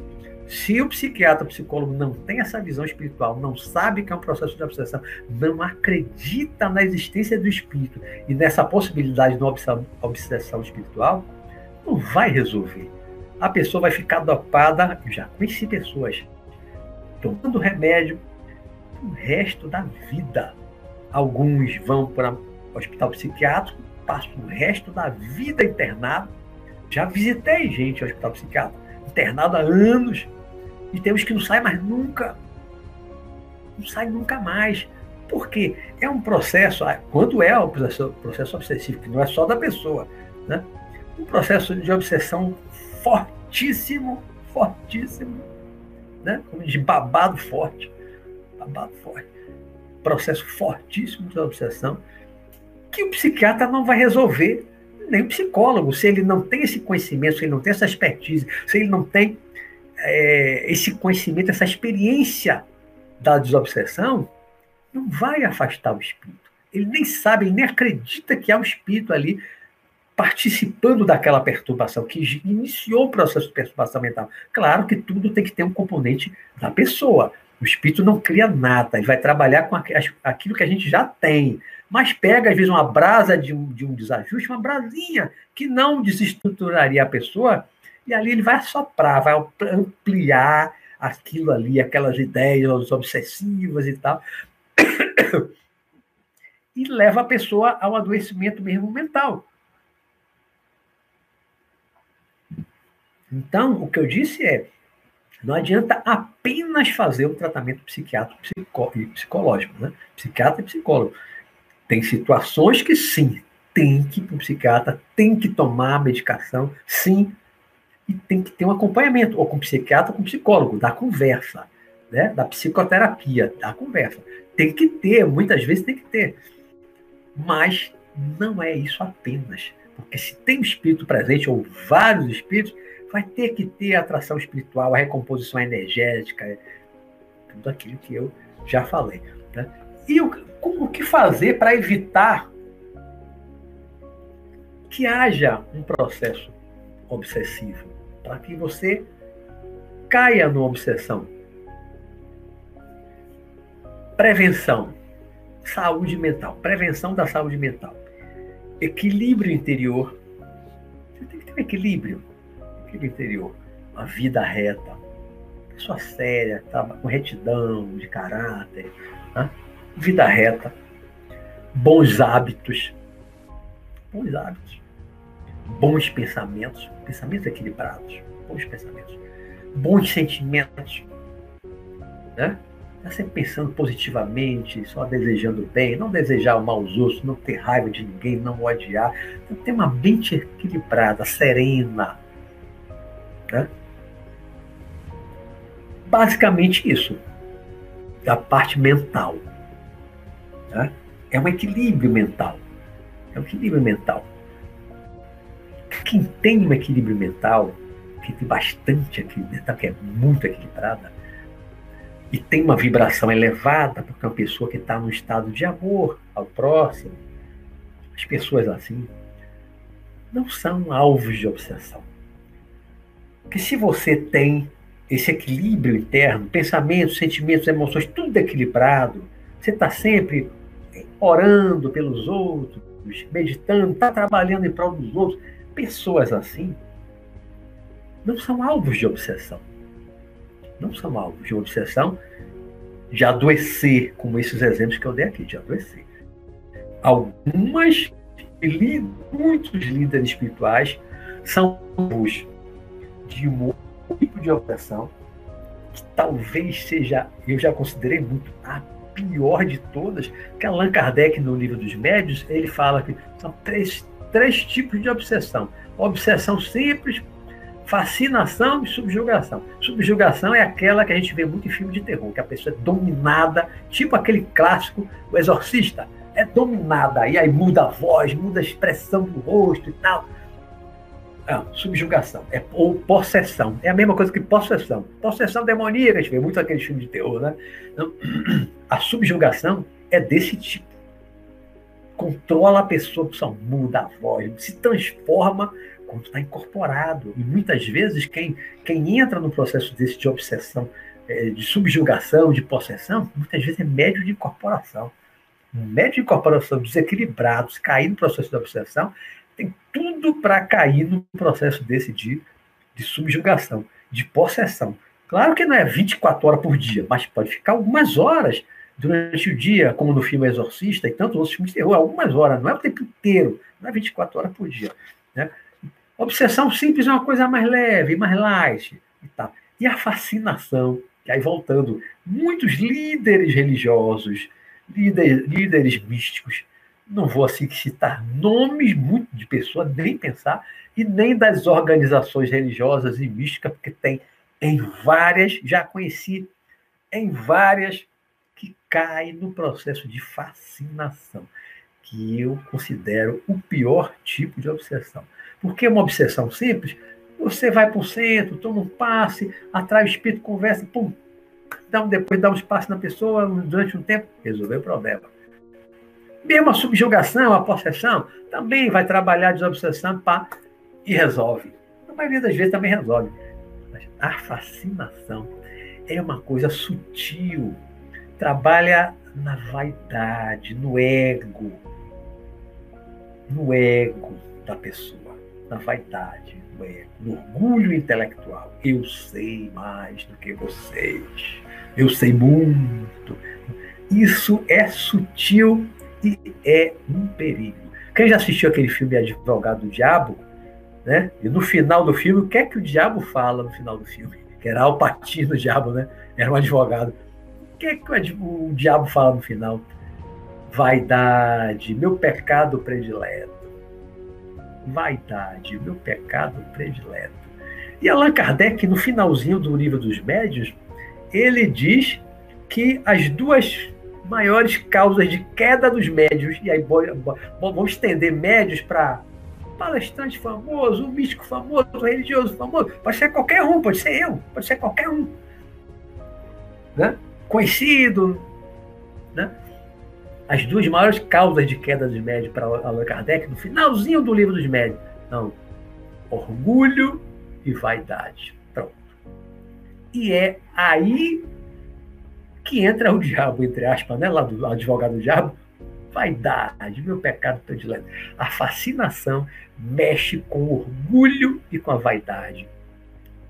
Speaker 1: Se o psiquiatra ou psicólogo não tem essa visão espiritual, não sabe que é um processo de obsessão, não acredita na existência do espírito e nessa possibilidade de uma obsessão espiritual, não vai resolver. A pessoa vai ficar dopada, eu já conheci pessoas tomando remédio o resto da vida. Alguns vão para o hospital psiquiátrico, passam o resto da vida internado. Já visitei gente no hospital psiquiátrico, internado há anos, e temos que não sai mais nunca. Não sai nunca mais. Porque é um processo, ah, quando é o processo, processo obsessivo, que não é só da pessoa, né? um processo de obsessão fortíssimo, fortíssimo, né? de babado forte. Babado forte processo fortíssimo de obsessão, que o psiquiatra não vai resolver, o psicólogo, se ele não tem esse conhecimento, se ele não tem essa expertise, se ele não tem é, esse conhecimento, essa experiência da desobsessão, não vai afastar o espírito. Ele nem sabe, ele nem acredita que há um espírito ali participando daquela perturbação, que iniciou o processo de perturbação mental. Claro que tudo tem que ter um componente da pessoa. O espírito não cria nada, ele vai trabalhar com aquilo que a gente já tem. Mas pega, às vezes, uma brasa de um, de um desajuste, uma brasinha, que não desestruturaria a pessoa, e ali ele vai soprar, vai ampliar aquilo ali, aquelas ideias obsessivas e tal. E leva a pessoa ao adoecimento mesmo mental. Então, o que eu disse é: Não adianta apenas fazer um tratamento psiquiátrico e psicológico, né? Psiquiatra e psicólogo. Tem situações que sim, tem que ir para o psiquiatra, tem que tomar medicação, sim, e tem que ter um acompanhamento, ou com psiquiatra ou com psicólogo, da conversa, né? da psicoterapia, da conversa. Tem que ter, muitas vezes tem que ter. Mas não é isso apenas. Porque se tem um espírito presente, ou vários espíritos, vai ter que ter a atração espiritual, a recomposição energética, tudo aquilo que eu já falei. Né? E o, o que fazer para evitar que haja um processo obsessivo, para que você caia numa obsessão. Prevenção, saúde mental, prevenção da saúde mental, equilíbrio interior. Você tem que ter um equilíbrio, equilíbrio interior, uma vida reta, pessoa séria, tá, com retidão de caráter, né? Vida reta, bons hábitos, bons hábitos, bons pensamentos, pensamentos equilibrados, bons pensamentos, bons sentimentos, né? Tá sempre pensando positivamente, só desejando bem, não desejar o mal aos outros, não ter raiva de ninguém, não odiar, então, ter uma mente equilibrada, serena, né? Basicamente isso, da parte mental. Né? É um equilíbrio mental. É um equilíbrio mental. Quem tem um equilíbrio mental, que tem bastante equilíbrio mental, que é muito equilibrada, e tem uma vibração elevada, porque é uma pessoa que está num estado de amor ao próximo, as pessoas assim não são alvos de obsessão. Porque se você tem esse equilíbrio interno, pensamentos, sentimentos, emoções, tudo equilibrado, você está sempre orando pelos outros, meditando, está trabalhando em prol dos outros. Pessoas assim não são alvos de obsessão. Não são alvos de obsessão de adoecer, como esses exemplos que eu dei aqui, de adoecer. Algumas, muitos líderes espirituais são alvos de um tipo de obsessão que talvez seja, eu já considerei muito a pior de todas, que Allan Kardec, no livro dos médios, ele fala que são três, três tipos de obsessão. Obsessão simples, fascinação e subjugação. Subjugação é aquela que a gente vê muito em filme de terror, que a pessoa é dominada, tipo aquele clássico, o exorcista, é dominada, e aí muda a voz, muda a expressão do rosto e tal. Não, subjugação, é, ou possessão. É a mesma coisa que possessão. Possessão demoníaca, a gente vê muito aqueles filmes de terror, né? Então, a subjugação é desse tipo. Controla a pessoa, pessoa muda a voz, se transforma quando está incorporado. E muitas vezes quem, quem entra no processo desse de obsessão, é, de subjugação, de possessão, muitas vezes é médio de incorporação. Um médio de incorporação desequilibrado, se cair no processo de obsessão, tem tudo para cair no processo desse de, de subjugação, de possessão. Claro que não é 24 horas por dia, mas pode ficar algumas horas durante o dia, como no filme Exorcista e tantos outros filmes de terror, algumas horas, não é o tempo inteiro, não é 24 horas por dia. Né? Obsessão simples é uma coisa mais leve, mais light. E, tal. e a fascinação, que aí voltando, muitos líderes religiosos, líderes, líderes místicos, não vou assim citar nomes muito de pessoas, nem pensar, e nem das organizações religiosas e místicas, porque tem em várias, já conheci, em várias que caem no processo de fascinação, que eu considero o pior tipo de obsessão. Porque uma obsessão simples, você vai para o centro, toma um passe, atrai o espírito, conversa, pum, dá um, depois dá um espaço na pessoa durante um tempo, resolveu o problema. Mesmo a subjugação, a possessão, também vai trabalhar a desobsessão pá, e resolve. A maioria das vezes também resolve. Mas a fascinação é uma coisa sutil. Trabalha na vaidade, no ego. No ego da pessoa. Na vaidade, no ego. No orgulho intelectual. Eu sei mais do que vocês. Eu sei muito. Isso é sutil e é um perigo. Quem já assistiu aquele filme Advogado do Diabo, né? E no final do filme, o que é que o diabo fala no final do filme? que era o diabo, né? Era um advogado. O que, é que o diabo fala no final? Vaidade, meu pecado predileto. Vaidade, meu pecado predileto. E Allan Kardec, no finalzinho do livro dos médios, ele diz que as duas maiores causas de queda dos médios, e aí vamos estender médios para palestrante famoso, místico famoso, religioso famoso, pode ser qualquer um, pode ser eu, pode ser qualquer um. Né? Conhecido. Né? As duas maiores causas de queda dos médios para Allan Kardec, no finalzinho do livro dos médios, não, orgulho e vaidade. Pronto. E é aí que entra o diabo, entre aspas, né? lá do advogado do diabo, vaidade, meu pecado predileto. A fascinação mexe com o orgulho e com a vaidade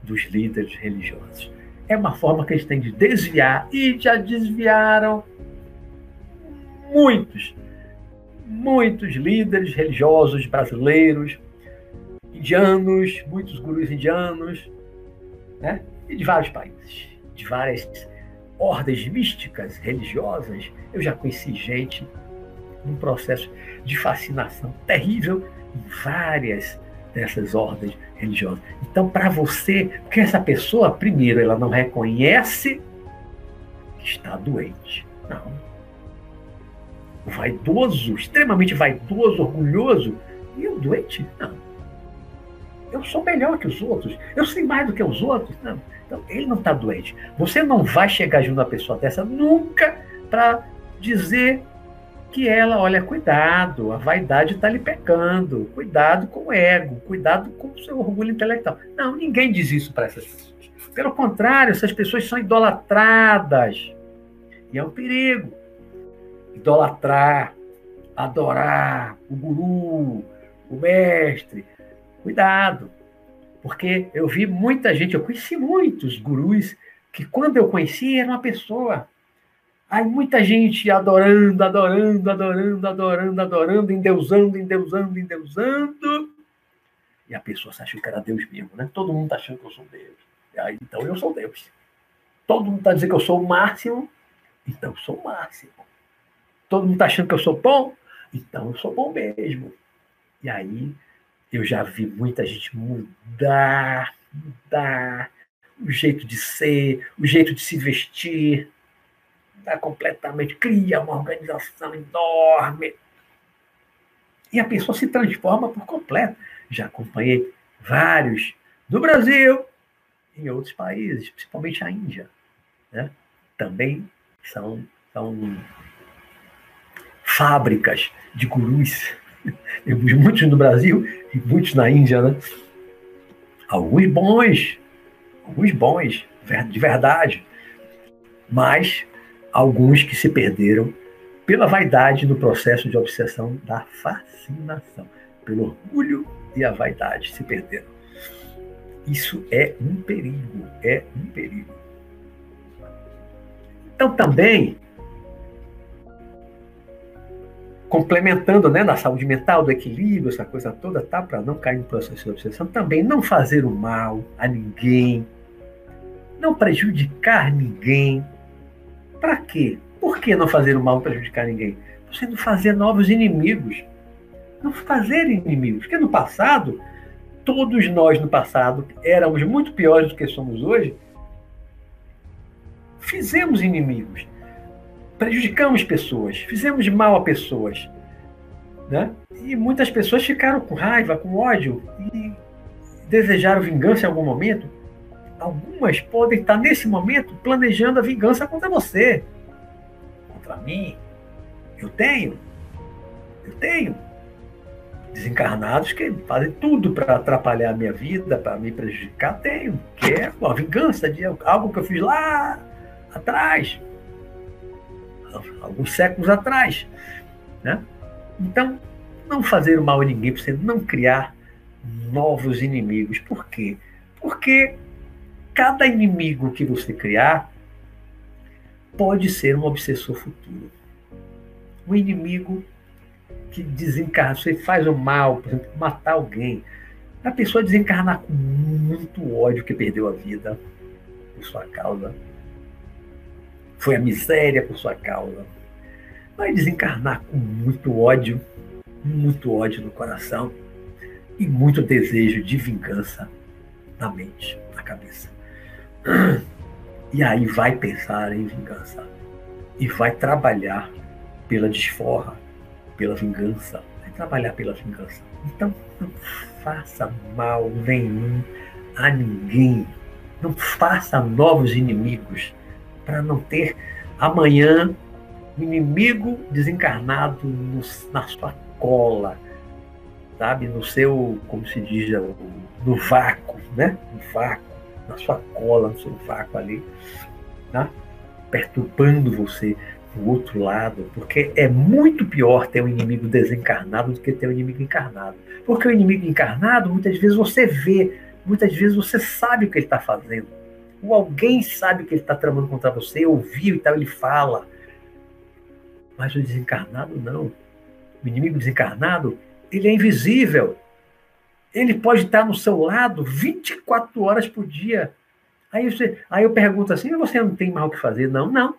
Speaker 1: dos líderes religiosos. É uma forma que eles têm de desviar, e já desviaram muitos, muitos líderes religiosos brasileiros, indianos, muitos gurus indianos, né? e de vários países, de várias ordens místicas, religiosas. Eu já conheci gente num processo de fascinação terrível em várias dessas ordens religiosas. Então, para você, porque essa pessoa, primeiro, ela não reconhece que está doente. Não. Vaidoso, extremamente vaidoso, orgulhoso. E eu doente? Não. Eu sou melhor que os outros. Eu sei mais do que os outros. Não. Então, ele não está doente. Você não vai chegar junto a uma pessoa dessa nunca para dizer que ela, olha, cuidado, a vaidade está lhe pecando, cuidado com o ego, cuidado com o seu orgulho intelectual. Não, ninguém diz isso para essas pessoas. Pelo contrário, essas pessoas são idolatradas. E é um perigo. Idolatrar, adorar o guru, o mestre. Cuidado. Porque eu vi muita gente, eu conheci muitos gurus que quando eu conheci era uma pessoa Aí muita gente adorando, adorando, adorando, adorando, adorando, endeusando, endeusando, endeusando. E a pessoa se achou que era Deus mesmo, né? Todo mundo está achando que eu sou Deus. Aí, então eu sou Deus. Todo mundo está dizendo que eu sou o máximo, então eu sou o máximo. Todo mundo está achando que eu sou bom, então eu sou bom mesmo. E aí eu já vi muita gente mudar, mudar o jeito de ser, o jeito de se vestir, está completamente, cria uma organização enorme. E a pessoa se transforma por completo. Já acompanhei vários no Brasil e em outros países, principalmente a Índia. Né? Também são, são fábricas de gurus. Muitos no Brasil e muitos na Índia. Né? Alguns bons, alguns bons, de verdade. Mas alguns que se perderam pela vaidade no processo de obsessão da fascinação, pelo orgulho e a vaidade se perderam. Isso é um perigo, é um perigo. Então também complementando né, na saúde mental, do equilíbrio, essa coisa toda, tá? Para não cair no processo de obsessão, também não fazer o mal a ninguém, não prejudicar ninguém, para quê? Por que não fazer o mal prejudicar ninguém? Você não fazer novos inimigos. Não fazer inimigos. Porque no passado, todos nós no passado éramos muito piores do que somos hoje. Fizemos inimigos. Prejudicamos pessoas. Fizemos mal a pessoas. Né? E muitas pessoas ficaram com raiva, com ódio e desejaram vingança em algum momento algumas podem estar nesse momento planejando a vingança contra você, contra mim. Eu tenho, eu tenho desencarnados que fazem tudo para atrapalhar a minha vida, para me prejudicar. Tenho, que é a vingança de algo que eu fiz lá atrás, alguns séculos atrás, né? Então, não fazer o mal a ninguém, você não criar novos inimigos. Por quê? Porque cada inimigo que você criar pode ser um obsessor futuro. Um inimigo que desencarna, você faz o mal, por exemplo, matar alguém. A pessoa desencarnar com muito ódio que perdeu a vida, por sua causa. Foi a miséria por sua causa. Vai desencarnar com muito ódio, muito ódio no coração e muito desejo de vingança na mente, na cabeça. E aí vai pensar em vingança e vai trabalhar pela desforra, pela vingança, vai trabalhar pela vingança. Então, não faça mal nenhum a ninguém. Não faça novos inimigos para não ter amanhã um inimigo desencarnado no, na sua cola, sabe? No seu, como se diz, no vácuo, né? No vácuo, na sua cola, no seu vácuo ali, tá? perturbando você do outro lado, porque é muito pior ter um inimigo desencarnado do que ter um inimigo encarnado. Porque o inimigo encarnado, muitas vezes você vê, muitas vezes você sabe o que ele está fazendo. Ou alguém sabe que ele está tramando contra você, ouviu e tal, ele fala. Mas o desencarnado não. O inimigo desencarnado, ele é invisível. Ele pode estar no seu lado 24 horas por dia. Aí, você, aí eu pergunto assim: você não tem mal o que fazer? Não, não.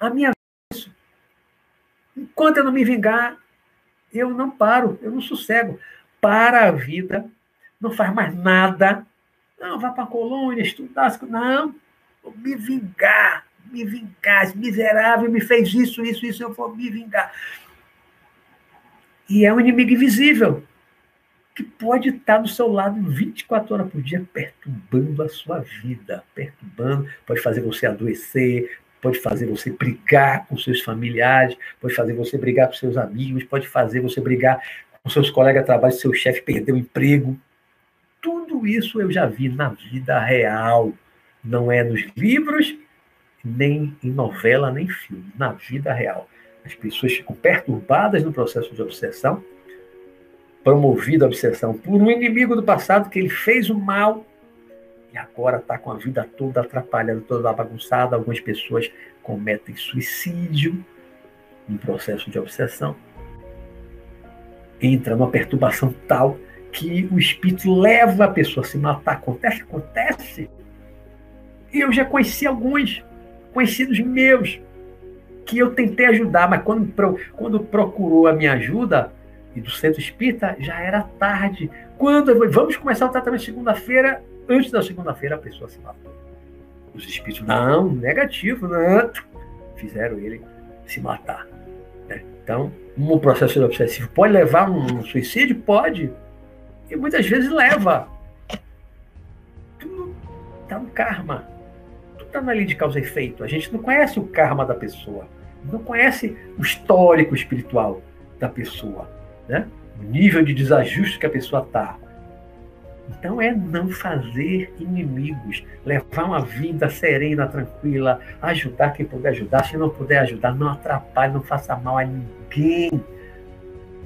Speaker 1: A minha isso. Enquanto eu não me vingar, eu não paro, eu não sossego. Para a vida, não faz mais nada. Não, vá para a colônia, estudar. Não, vou me vingar, me vingar. Esse miserável me fez isso, isso, isso, eu vou me vingar. E é um inimigo invisível que pode estar do seu lado 24 horas por dia, perturbando a sua vida, perturbando, pode fazer você adoecer, pode fazer você brigar com seus familiares, pode fazer você brigar com seus amigos, pode fazer você brigar com seus colegas de trabalho, seu chefe perder o emprego. Tudo isso eu já vi na vida real. Não é nos livros, nem em novela, nem filme. Na vida real. As pessoas ficam perturbadas no processo de obsessão, promovida a obsessão por um inimigo do passado que ele fez o mal e agora está com a vida toda atrapalhada, toda bagunçada. Algumas pessoas cometem suicídio em processo de obsessão. Entra numa perturbação tal que o espírito leva a pessoa a se matar. Acontece? Acontece. Eu já conheci alguns conhecidos meus que eu tentei ajudar, mas quando, quando procurou a minha ajuda, e do centro espírita, já era tarde. Quando eu, vamos começar o tratamento segunda-feira, antes da segunda-feira a pessoa se matou. Os espíritos, não, negativo, não. Fizeram ele se matar. Né? Então, um processo obsessivo pode levar a um suicídio? Pode. E muitas vezes leva. Tudo está no karma. Tudo está na lei de causa e efeito. A gente não conhece o karma da pessoa. Não conhece o histórico espiritual da pessoa. Né? O nível de desajuste que a pessoa está então é não fazer inimigos, levar uma vida serena, tranquila, ajudar quem puder ajudar, se não puder ajudar, não atrapalhe, não faça mal a ninguém.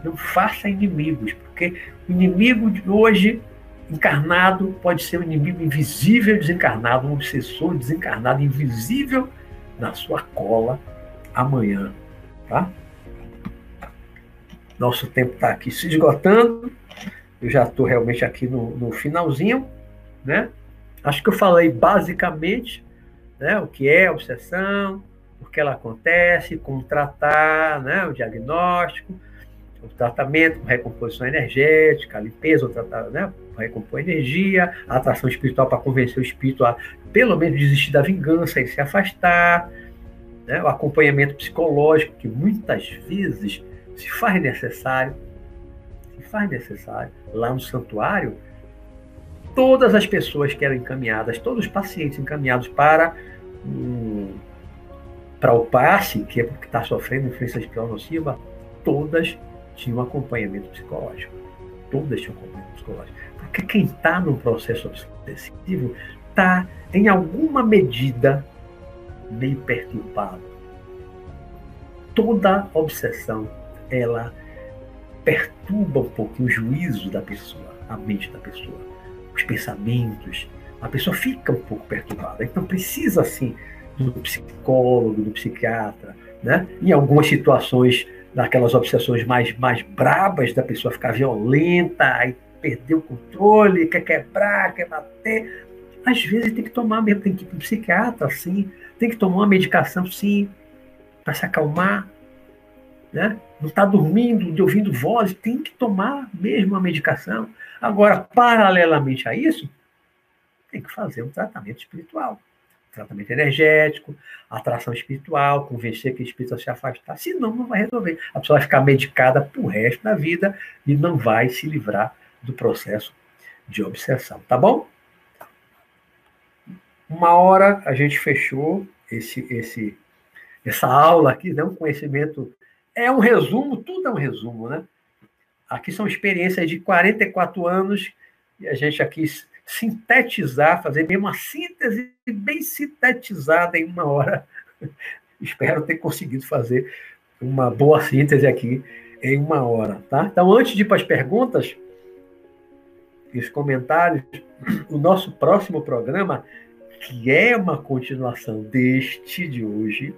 Speaker 1: Não faça inimigos, porque o inimigo de hoje encarnado pode ser um inimigo invisível desencarnado, um obsessor desencarnado invisível na sua cola amanhã, tá? Nosso tempo está aqui se esgotando eu já estou realmente aqui no, no, finalzinho, né? Acho que eu falei basicamente né, o que é obsessão, por que ela acontece, como tratar, né, o diagnóstico, o tratamento com recomposição energética, a limpeza, o tratar, né, recompor energia, a atração espiritual para convencer o espírito a pelo menos desistir da vingança e se afastar, né, o acompanhamento psicológico, que muitas vezes se faz necessário faz necessário. Lá no santuário, todas as pessoas que eram encaminhadas, todos os pacientes encaminhados para um, para o passe, que é porque está sofrendo influência espiritual nociva, todas tinham acompanhamento psicológico. Todas tinham acompanhamento psicológico. Porque quem está num processo obsessivo está, em alguma medida, meio perturbado. Toda obsessão, ela perturba um pouco o juízo da pessoa, a mente da pessoa, os pensamentos. A pessoa fica um pouco perturbada. Então precisa, assim, do psicólogo, do psiquiatra, né? Em algumas situações, daquelas obsessões mais, mais brabas, da pessoa ficar violenta, aí perder o controle, quer quebrar, quer bater. Às vezes tem que tomar mesmo, tem que ir para um psiquiatra, sim, tem que tomar uma medicação, sim, para se acalmar, né? Não está dormindo, de ouvindo voz, tem que tomar mesmo a medicação. Agora, paralelamente a isso, tem que fazer um tratamento espiritual, tratamento energético, atração espiritual, convencer que o espírito se afastar, senão não vai resolver. A pessoa vai ficar medicada pro resto da vida e não vai se livrar do processo de obsessão, tá bom? Uma hora a gente fechou esse, esse, essa aula aqui, né? um conhecimento. É um resumo, tudo é um resumo, né? Aqui são experiências de 44 anos e a gente aqui sintetizar, fazer mesmo uma síntese bem sintetizada em uma hora. Espero ter conseguido fazer uma boa síntese aqui em uma hora, tá? Então, antes de ir para as perguntas e os comentários, o nosso próximo programa, que é uma continuação deste de hoje,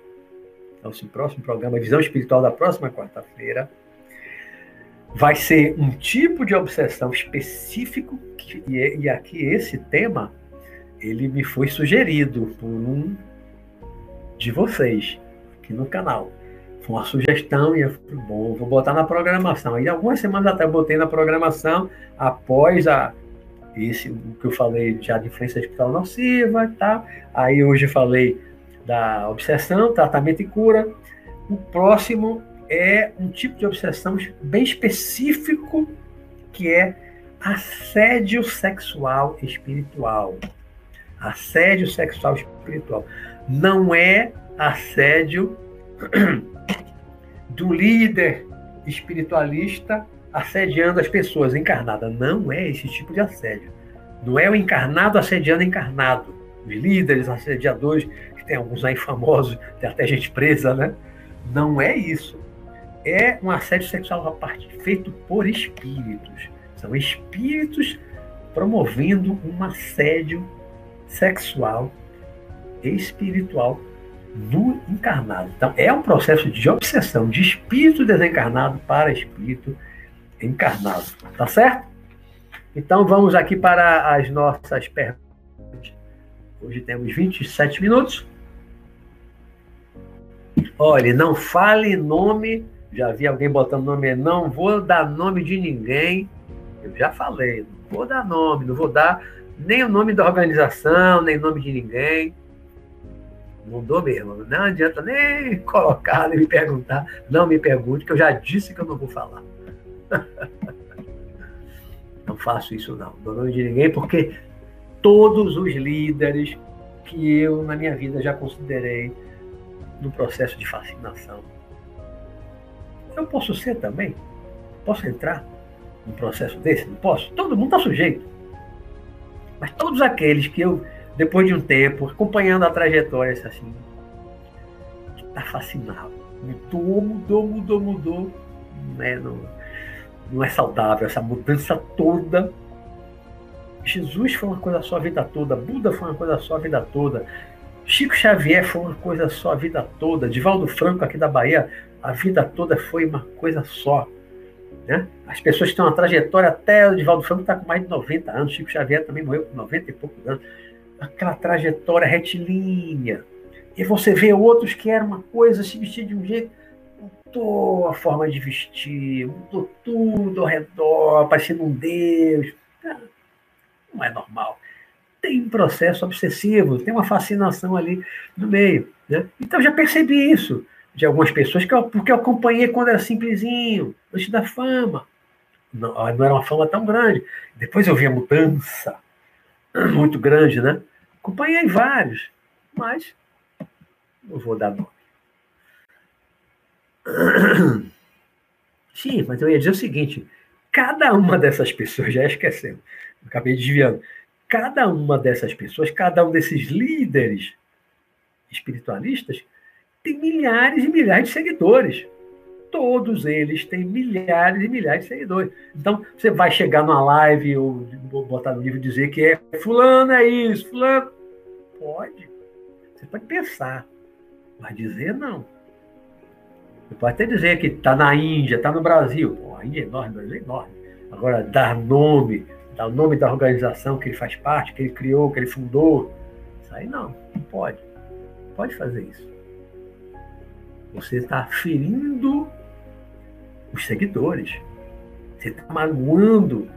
Speaker 1: nosso próximo programa, Visão Espiritual da próxima quarta-feira, vai ser um tipo de obsessão específico que, e, e aqui esse tema ele me foi sugerido por um de vocês aqui no canal. Foi uma sugestão e eu falei, bom, vou botar na programação. E algumas semanas até botei na programação após a esse o que eu falei já de influência espiritual nociva, tá? Aí hoje falei da obsessão, tratamento e cura. O próximo é um tipo de obsessão bem específico que é assédio sexual espiritual. Assédio sexual espiritual. Não é assédio do líder espiritualista assediando as pessoas encarnadas. Não é esse tipo de assédio. Não é o encarnado assediando encarnado. Os líderes assediadores, que tem alguns aí famosos, tem até gente presa, né? Não é isso é um assédio sexual à parte feito por espíritos. São espíritos promovendo um assédio sexual espiritual no encarnado. Então, é um processo de obsessão de espírito desencarnado para espírito encarnado. Tá certo? Então, vamos aqui para as nossas perguntas. Hoje temos 27 minutos. Olhe, não fale nome já vi alguém botando nome, não vou dar nome de ninguém. Eu já falei, não vou dar nome, não vou dar nem o nome da organização, nem nome de ninguém. Não dou mesmo. Não adianta nem colocar, nem me perguntar. Não me pergunte, que eu já disse que eu não vou falar. não faço isso, não. Não nome de ninguém, porque todos os líderes que eu, na minha vida, já considerei no processo de fascinação eu posso ser também? Posso entrar num processo desse? Não posso? Todo mundo está sujeito. Mas todos aqueles que eu, depois de um tempo, acompanhando a trajetória, assim, está fascinado. Mudou, mudou, mudou, mudou. Não é, não, não é saudável essa mudança toda. Jesus foi uma coisa só a vida toda, Buda foi uma coisa só a vida toda, Chico Xavier foi uma coisa só a vida toda, Divaldo Franco aqui da Bahia a vida toda foi uma coisa só. Né? As pessoas têm uma trajetória, até o Divaldo Franco está com mais de 90 anos, Chico Xavier também morreu com 90 e poucos anos. Aquela trajetória retilínea. E você vê outros que eram uma coisa, se vestir de um jeito, mudou a forma de vestir, mudou tudo ao redor, parecendo um Deus. Não é normal. Tem um processo obsessivo, tem uma fascinação ali no meio. Né? Então já percebi isso de algumas pessoas, que eu, porque eu acompanhei quando era simplesinho, antes da fama. Não, não era uma fama tão grande. Depois eu vi a mudança muito grande, né? Acompanhei vários, mas não vou dar nome. Sim, mas eu ia dizer o seguinte: cada uma dessas pessoas, já esquecemos, acabei desviando, cada uma dessas pessoas, cada um desses líderes espiritualistas, tem milhares e milhares de seguidores. Todos eles têm milhares e milhares de seguidores. Então, você vai chegar numa live ou botar no livro e dizer que é fulano é isso, fulano. Pode. Você pode pensar. Mas dizer não. Você pode até dizer que está na Índia, está no Brasil. Pô, a Índia é enorme, o Brasil é enorme. Agora, dar nome dar o nome da organização que ele faz parte, que ele criou, que ele fundou. Isso aí não, não pode. Pode fazer isso. Você está ferindo os seguidores. Você está magoando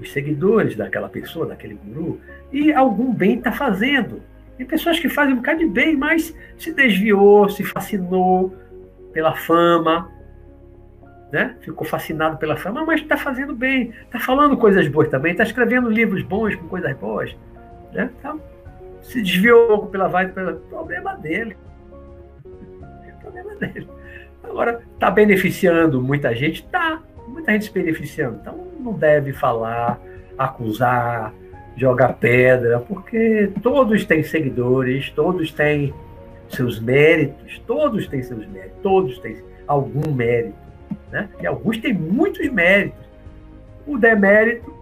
Speaker 1: os seguidores daquela pessoa, daquele guru. E algum bem está fazendo. Tem pessoas que fazem um bocado de bem, mas se desviou, se fascinou pela fama, né? Ficou fascinado pela fama, mas está fazendo bem, está falando coisas boas também, está escrevendo livros bons com coisas boas, né? Então, se desviou pela vibe, pelo problema dele, dele. Agora, está beneficiando muita gente, tá, muita gente se beneficiando. Então, não deve falar, acusar, jogar pedra, porque todos têm seguidores, todos têm seus méritos, todos têm seus méritos, todos têm algum mérito, né? E alguns têm muitos méritos. O demérito,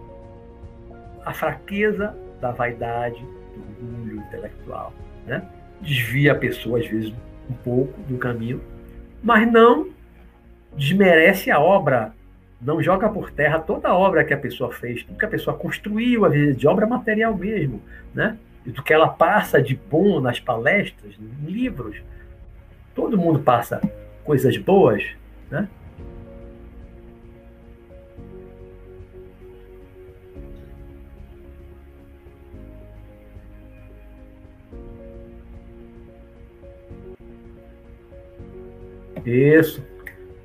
Speaker 1: a fraqueza da vaidade, do orgulho intelectual, né? Desvia a pessoa, às vezes, um pouco do caminho, mas não desmerece a obra não joga por terra toda a obra que a pessoa fez, tudo que a pessoa construiu, a de obra material mesmo, né? E do que ela passa de bom nas palestras, em livros. Todo mundo passa coisas boas, né? Isso.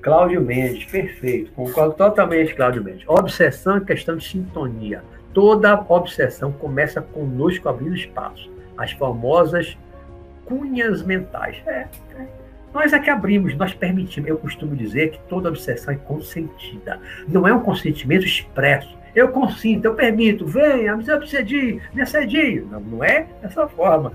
Speaker 1: Cláudio Mendes, perfeito. Concordo totalmente, Cláudio Mendes. Obsessão é questão de sintonia. Toda obsessão começa conosco abrindo espaço. As famosas cunhas mentais. É, é. Nós é que abrimos, nós permitimos. Eu costumo dizer que toda obsessão é consentida. Não é um consentimento expresso. Eu consinto, eu permito, venha, me obsedi, me assedi. Não, não é dessa forma.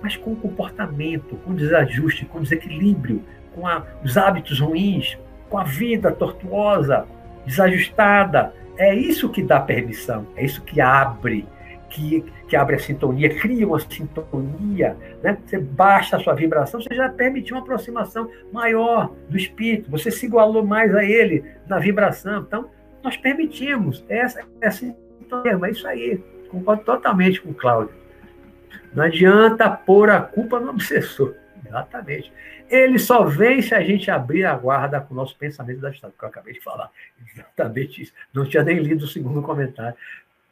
Speaker 1: Mas com comportamento, com desajuste, com desequilíbrio, com a, os hábitos ruins, com a vida tortuosa, desajustada. É isso que dá permissão, é isso que abre, que, que abre a sintonia, cria uma sintonia. Né? Você baixa a sua vibração, você já permitiu uma aproximação maior do espírito, você se igualou mais a ele na vibração. Então, nós permitimos essa, essa sintonia, é isso aí. Concordo totalmente com o Cláudio. Não adianta pôr a culpa no obsessor. Exatamente. Ele só vem se a gente abrir a guarda com o nosso pensamento da história, que eu acabei de falar. Exatamente isso. Não tinha nem lido o segundo comentário.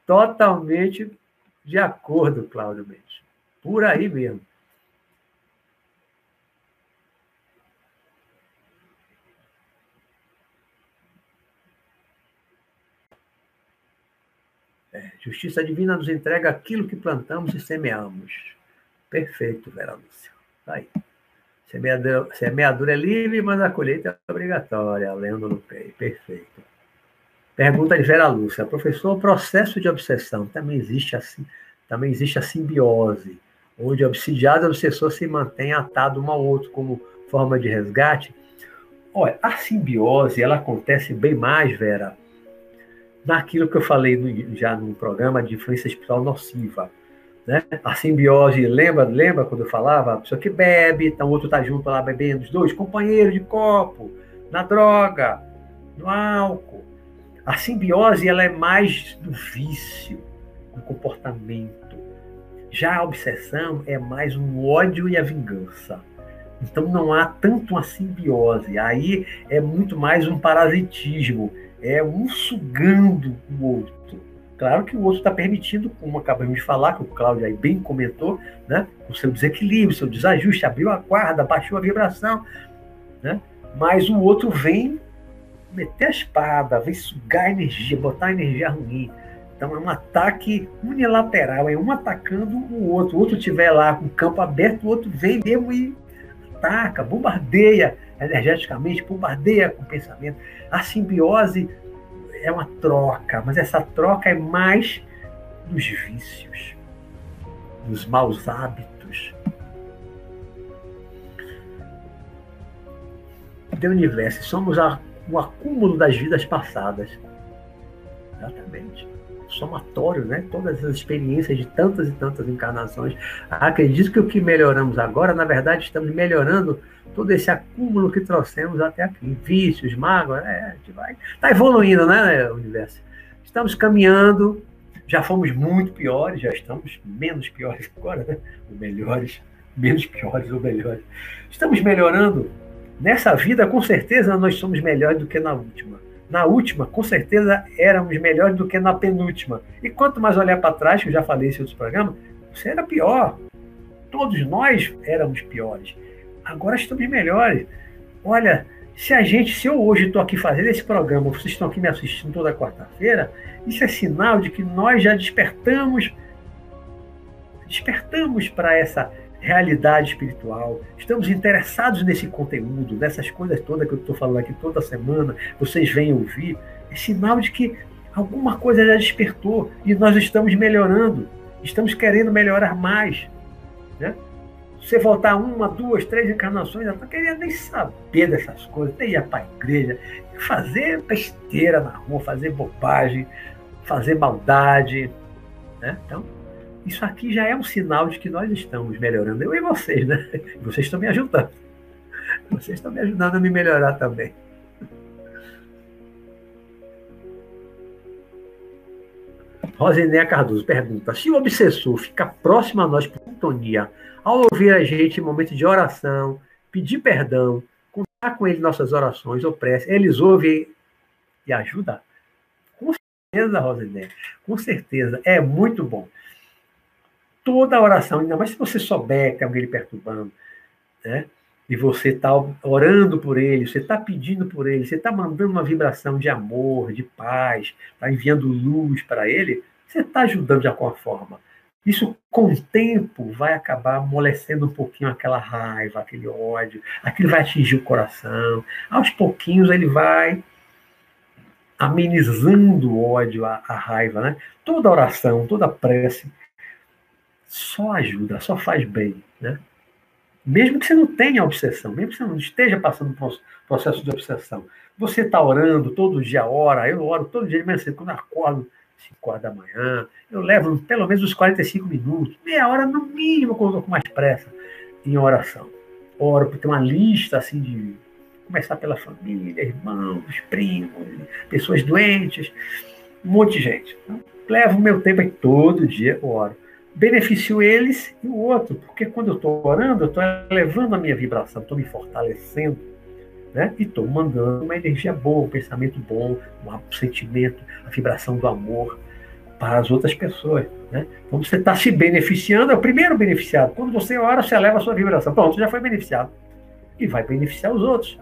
Speaker 1: Totalmente de acordo, Cláudio Mendes. Por aí mesmo. É, justiça divina nos entrega aquilo que plantamos e semeamos. Perfeito, Vera Lúcia. Tá aí. Semeadura, semeadura é livre, mas a colheita é obrigatória. Lendo no PEI. Perfeito. Pergunta de Vera Lúcia. Professor, o processo de obsessão também existe assim, também existe a simbiose, onde obsidiado e obsessor se mantêm atados um ao outro como forma de resgate. Olha, a simbiose ela acontece bem mais, Vera, naquilo que eu falei no, já no programa de influência espiritual nociva né? A simbiose, lembra, lembra quando eu falava? A pessoa que bebe, então o outro está junto lá bebendo, os dois, companheiro de copo, na droga, no álcool. A simbiose ela é mais do vício, do comportamento. Já a obsessão é mais um ódio e a vingança. Então não há tanto uma simbiose. Aí é muito mais um parasitismo. É um sugando o outro. Claro que o outro está permitindo, como acabamos de falar, que o Cláudio aí bem comentou, né? o seu desequilíbrio, seu desajuste, abriu a guarda, baixou a vibração, né? mas o outro vem meter a espada, vem sugar a energia, botar a energia ruim. Então é um ataque unilateral, é um atacando o outro. O outro estiver lá com o campo aberto, o outro vem mesmo e ataca, bombardeia energeticamente, bombardeia com o pensamento. A simbiose é uma troca, mas essa troca é mais dos vícios, dos maus hábitos. Do universo, somos a, o acúmulo das vidas passadas. Exatamente. Somatório, né? Todas as experiências de tantas e tantas encarnações. Acredito que o que melhoramos agora, na verdade, estamos melhorando todo esse acúmulo que trouxemos até aqui. Vícios, mágoas, é, a gente vai. Está evoluindo, né, o universo? Estamos caminhando, já fomos muito piores, já estamos menos piores agora, né? Ou melhores, menos piores ou melhores. Estamos melhorando. Nessa vida, com certeza, nós somos melhores do que na última. Na última, com certeza, éramos melhores do que na penúltima. E quanto mais olhar para trás, que eu já falei em outros programas, você era pior. Todos nós éramos piores. Agora estamos melhores. Olha, se a gente, se eu hoje estou aqui fazendo esse programa, vocês estão aqui me assistindo toda quarta-feira, isso é sinal de que nós já despertamos, despertamos para essa realidade espiritual, estamos interessados nesse conteúdo, nessas coisas todas que eu estou falando aqui toda semana, vocês vêm ouvir, é sinal de que alguma coisa já despertou e nós estamos melhorando, estamos querendo melhorar mais. Né? Você voltar uma, duas, três encarnações, eu não queria nem saber dessas coisas, nem ir para a igreja, fazer besteira na rua, fazer bobagem, fazer maldade. Né? Então, isso aqui já é um sinal de que nós estamos melhorando. Eu e vocês, né? Vocês estão me ajudando. Vocês estão me ajudando a me melhorar também. Rosinéia Cardoso pergunta: se o obsessor fica próximo a nós por sintonia, ao ouvir a gente em momento de oração, pedir perdão, contar com ele nossas orações ou preces, eles ouvem e ajudam? Com certeza, Rosinéia, com certeza. É muito bom toda oração, ainda mais se você souber que alguém lhe perturbando, né? E você está orando por ele, você está pedindo por ele, você está mandando uma vibração de amor, de paz, está enviando luz para ele, você está ajudando de alguma forma. Isso, com o tempo, vai acabar amolecendo um pouquinho aquela raiva, aquele ódio, aquilo vai atingir o coração. Aos pouquinhos ele vai amenizando o ódio, a, a raiva, né? Toda oração, toda prece só ajuda, só faz bem, né? Mesmo que você não tenha obsessão, mesmo que você não esteja passando por um processo de obsessão, você está orando todo dia, ora, eu oro todo dia de manhã quando acordo, 5 horas da manhã, eu levo pelo menos uns 45 minutos, meia hora no mínimo, quando eu estou com mais pressa, em oração. Oro, porque tem uma lista assim de começar pela família, irmãos, primos, pessoas doentes, um monte de gente. Então, levo o meu tempo aí todo dia, oro beneficio eles e o outro, porque quando eu estou orando, eu estou elevando a minha vibração, estou me fortalecendo, né? E estou mandando uma energia boa, um pensamento bom, um sentimento, a vibração do amor para as outras pessoas, né? Então você está se beneficiando, é o primeiro beneficiado. Quando você ora, você eleva a sua vibração. Pronto, você já foi beneficiado. E vai beneficiar os outros.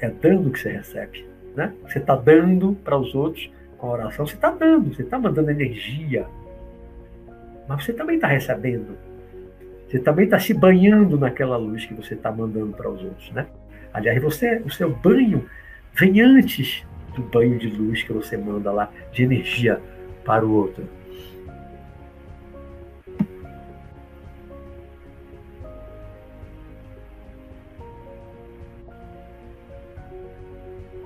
Speaker 1: É dando que você recebe, né? Você está dando para os outros com a oração, você está dando, você está mandando energia, mas você também está recebendo. Você também está se banhando naquela luz que você está mandando para os outros, né? Aliás, você, o seu banho vem antes do banho de luz que você manda lá, de energia para o outro.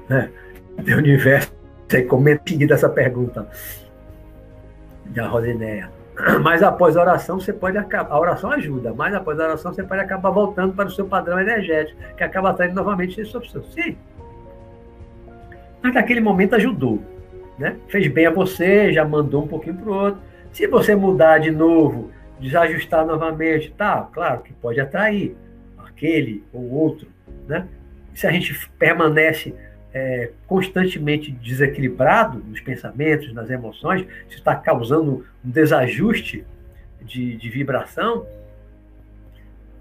Speaker 1: Né? O universo aí comenta essa pergunta da Rosinéia. Mas após a oração você pode acabar. A oração ajuda, mas após a oração você pode acabar voltando para o seu padrão energético, que acaba atraindo novamente essa opção. Sim. Mas naquele momento ajudou. Né? Fez bem a você, já mandou um pouquinho para o outro. Se você mudar de novo, desajustar novamente, tá, claro que pode atrair aquele ou outro. Né? Se a gente permanece é, constantemente desequilibrado nos pensamentos, nas emoções, isso está causando um desajuste de, de vibração,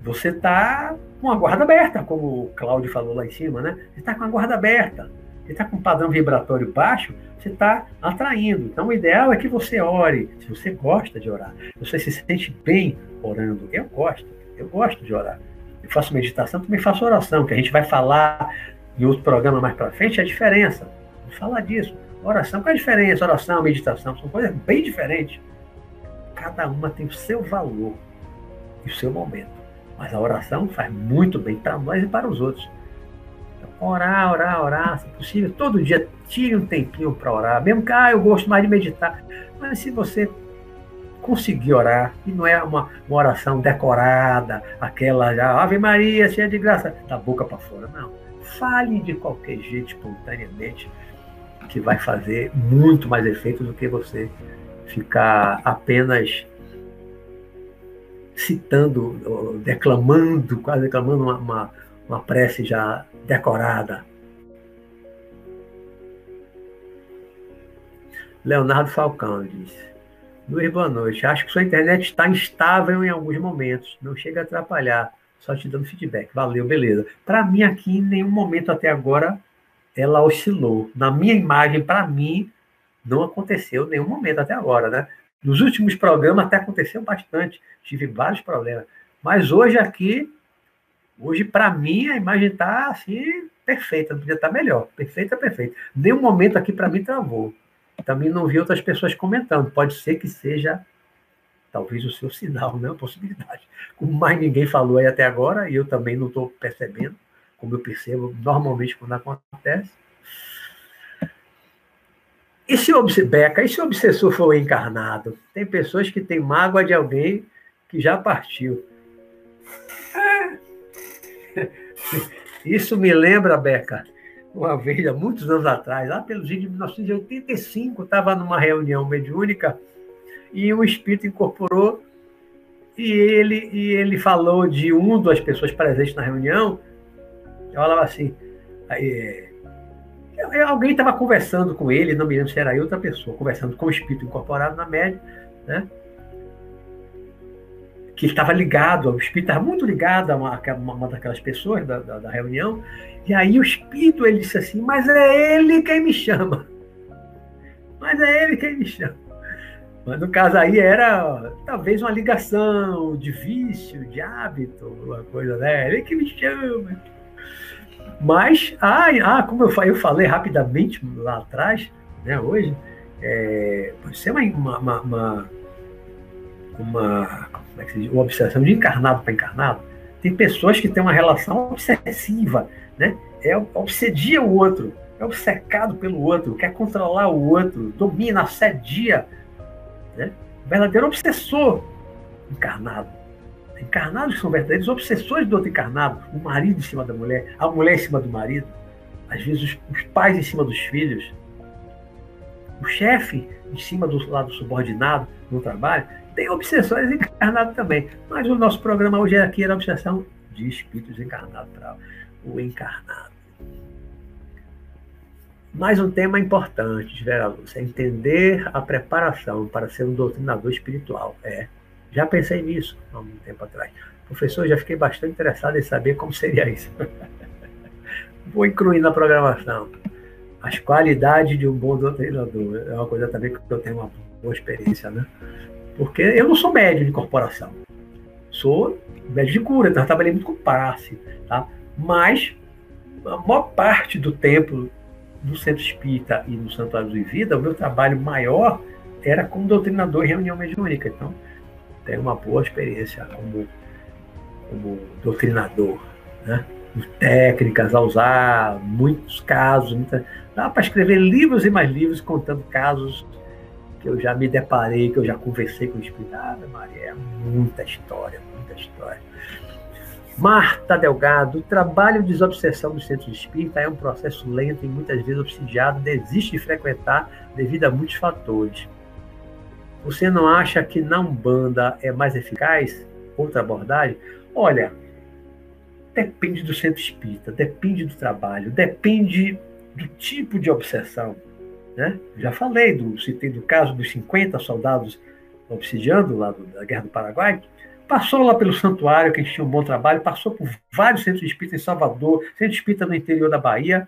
Speaker 1: você está com a guarda aberta, como o Cláudio falou lá em cima, né? Você está com a guarda aberta. Você está com um padrão vibratório baixo, você está atraindo. Então, o ideal é que você ore, se você gosta de orar. Você se sente bem orando. Eu gosto, eu gosto de orar. Eu faço meditação, também faço oração, que a gente vai falar em outro programa mais para frente, a diferença. Vamos falar disso. Oração, qual é a diferença? Oração, meditação, são coisas bem diferentes. Cada uma tem o seu valor e o seu momento. Mas a oração faz muito bem para nós e para os outros. Então, orar, orar, orar, se possível, todo dia tire um tempinho para orar. Mesmo que ah, eu gosto mais de meditar. Mas se você conseguir orar, e não é uma, uma oração decorada, aquela já, Ave Maria, cheia de graça, da boca para fora, não Fale de qualquer jeito, espontaneamente, que vai fazer muito mais efeito do que você ficar apenas citando, declamando, quase declamando uma, uma, uma prece já decorada. Leonardo Falcão diz: Luiz, boa noite. Acho que sua internet está instável em alguns momentos. Não chega a atrapalhar. Só te dando feedback. Valeu, beleza. Para mim, aqui, em nenhum momento até agora, ela oscilou. Na minha imagem, para mim, não aconteceu nenhum momento até agora, né? Nos últimos programas até aconteceu bastante. Tive vários problemas. Mas hoje aqui, hoje, para mim, a imagem está assim, perfeita. Podia estar tá melhor. Perfeita, perfeita. Nenhum momento aqui, para mim, travou. Também não vi outras pessoas comentando. Pode ser que seja talvez o seu sinal, né? Uma possibilidade. Como mais ninguém falou aí até agora, e eu também não estou percebendo, como eu percebo normalmente quando acontece. E se, Beca, e se o obsessor for encarnado? Tem pessoas que têm mágoa de alguém que já partiu. Isso me lembra, Beca, uma vez, há muitos anos atrás, lá pelos anos de 1985, estava numa reunião mediúnica e um espírito incorporou e ele, e ele falou de um das pessoas presentes na reunião, eu falava assim, é, alguém estava conversando com ele, não me lembro se era outra pessoa, conversando com o espírito incorporado na média, né? que estava ligado, o espírito estava muito ligado a uma, uma daquelas pessoas da, da, da, reunião, e aí o espírito ele disse assim, mas é ele quem me chama. Mas é ele quem me chama. Mas no caso aí era talvez uma ligação de vício, de hábito, uma coisa, né? Ele que me chama. Mas, ah, ah como eu, eu falei rapidamente lá atrás, né, hoje, é, pode ser uma, uma, uma, uma, é diz? uma obsessão de encarnado para encarnado. Tem pessoas que têm uma relação obsessiva, né? É obsedia o outro, é obcecado pelo outro, quer controlar o outro, domina, assedia né? verdadeiro obsessor encarnado. Encarnados são verdadeiros obsessores do outro encarnado. O marido em cima da mulher, a mulher em cima do marido, às vezes os, os pais em cima dos filhos, o chefe em cima do lado subordinado no trabalho. Tem obsessores encarnados também. Mas o nosso programa hoje aqui era a obsessão de espíritos encarnados o encarnado. Mais um tema importante, Vera Lúcia, é entender a preparação para ser um doutrinador espiritual. É, já pensei nisso há um tempo atrás. Professor, já fiquei bastante interessado em saber como seria isso. Vou incluir na programação. As qualidades de um bom doutrinador. É uma coisa também que eu tenho uma boa experiência, né? Porque eu não sou médio de corporação. Sou médio de cura, então eu trabalhei muito com passe, tá? Mas a maior parte do tempo do Centro Espírita e no Santuário do Vida, o meu trabalho maior era como doutrinador em reunião mediúnica. Então, tenho uma boa experiência como, como doutrinador. Né? Técnicas a usar, muitos casos. Muita... Dá para escrever livros e mais livros contando casos que eu já me deparei, que eu já conversei com o Espírito. Ah, Maria, é muita história, muita história. Marta Delgado, o trabalho de desobsessão do centro espírita é um processo lento e muitas vezes obsidiado, desiste de frequentar devido a muitos fatores. Você não acha que na Umbanda é mais eficaz outra abordagem? Olha, depende do centro espírita, depende do trabalho, depende do tipo de obsessão. Né? Já falei, do, citei do caso dos 50 soldados obsidiando lá do, da Guerra do Paraguai, Passou lá pelo santuário, que a gente tinha um bom trabalho, passou por vários centros espíritas em Salvador, centro espírita no interior da Bahia,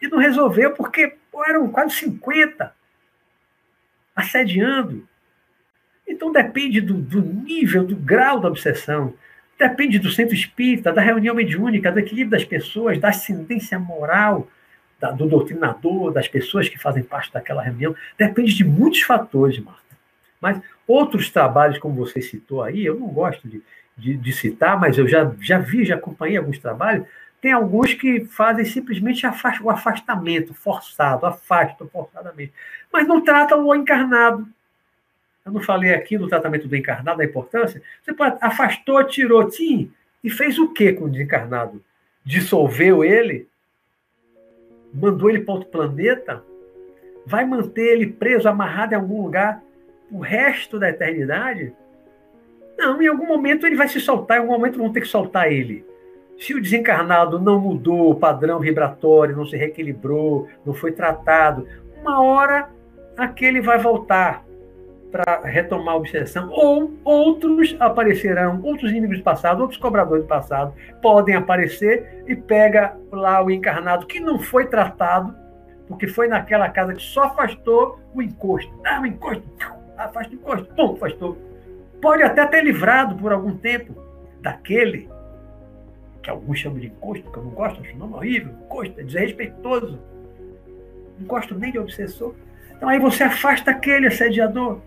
Speaker 1: e não resolveu porque pô, eram quase 50 assediando. Então depende do, do nível, do grau da obsessão, depende do centro espírita, da reunião mediúnica, do equilíbrio das pessoas, da ascendência moral da, do doutrinador, das pessoas que fazem parte daquela reunião. Depende de muitos fatores, Marta. Mas outros trabalhos, como você citou aí, eu não gosto de, de, de citar, mas eu já, já vi, já acompanhei alguns trabalhos. Tem alguns que fazem simplesmente o afastamento forçado, afastam forçadamente, mas não tratam o encarnado. Eu não falei aqui no tratamento do encarnado, a importância. Você pode, afastou, tirou, sim, e fez o que com o desencarnado? Dissolveu ele? Mandou ele para outro planeta? vai manter ele preso, amarrado em algum lugar o resto da eternidade? Não, em algum momento ele vai se soltar, em algum momento vão ter que soltar ele. Se o desencarnado não mudou o padrão vibratório, não se reequilibrou, não foi tratado, uma hora aquele vai voltar para retomar a obsessão, ou outros aparecerão, outros inimigos do passado, outros cobradores do passado podem aparecer e pega lá o encarnado que não foi tratado, porque foi naquela casa que só afastou o encosto. Ah, o encosto, afasta o encosto, pum, afastou. Pode até ter livrado por algum tempo daquele que alguns chamam de encosto, que eu não gosto, acho nome horrível, encosto, é desrespeitoso. Não gosto nem de obsessor. Então aí você afasta aquele assediador.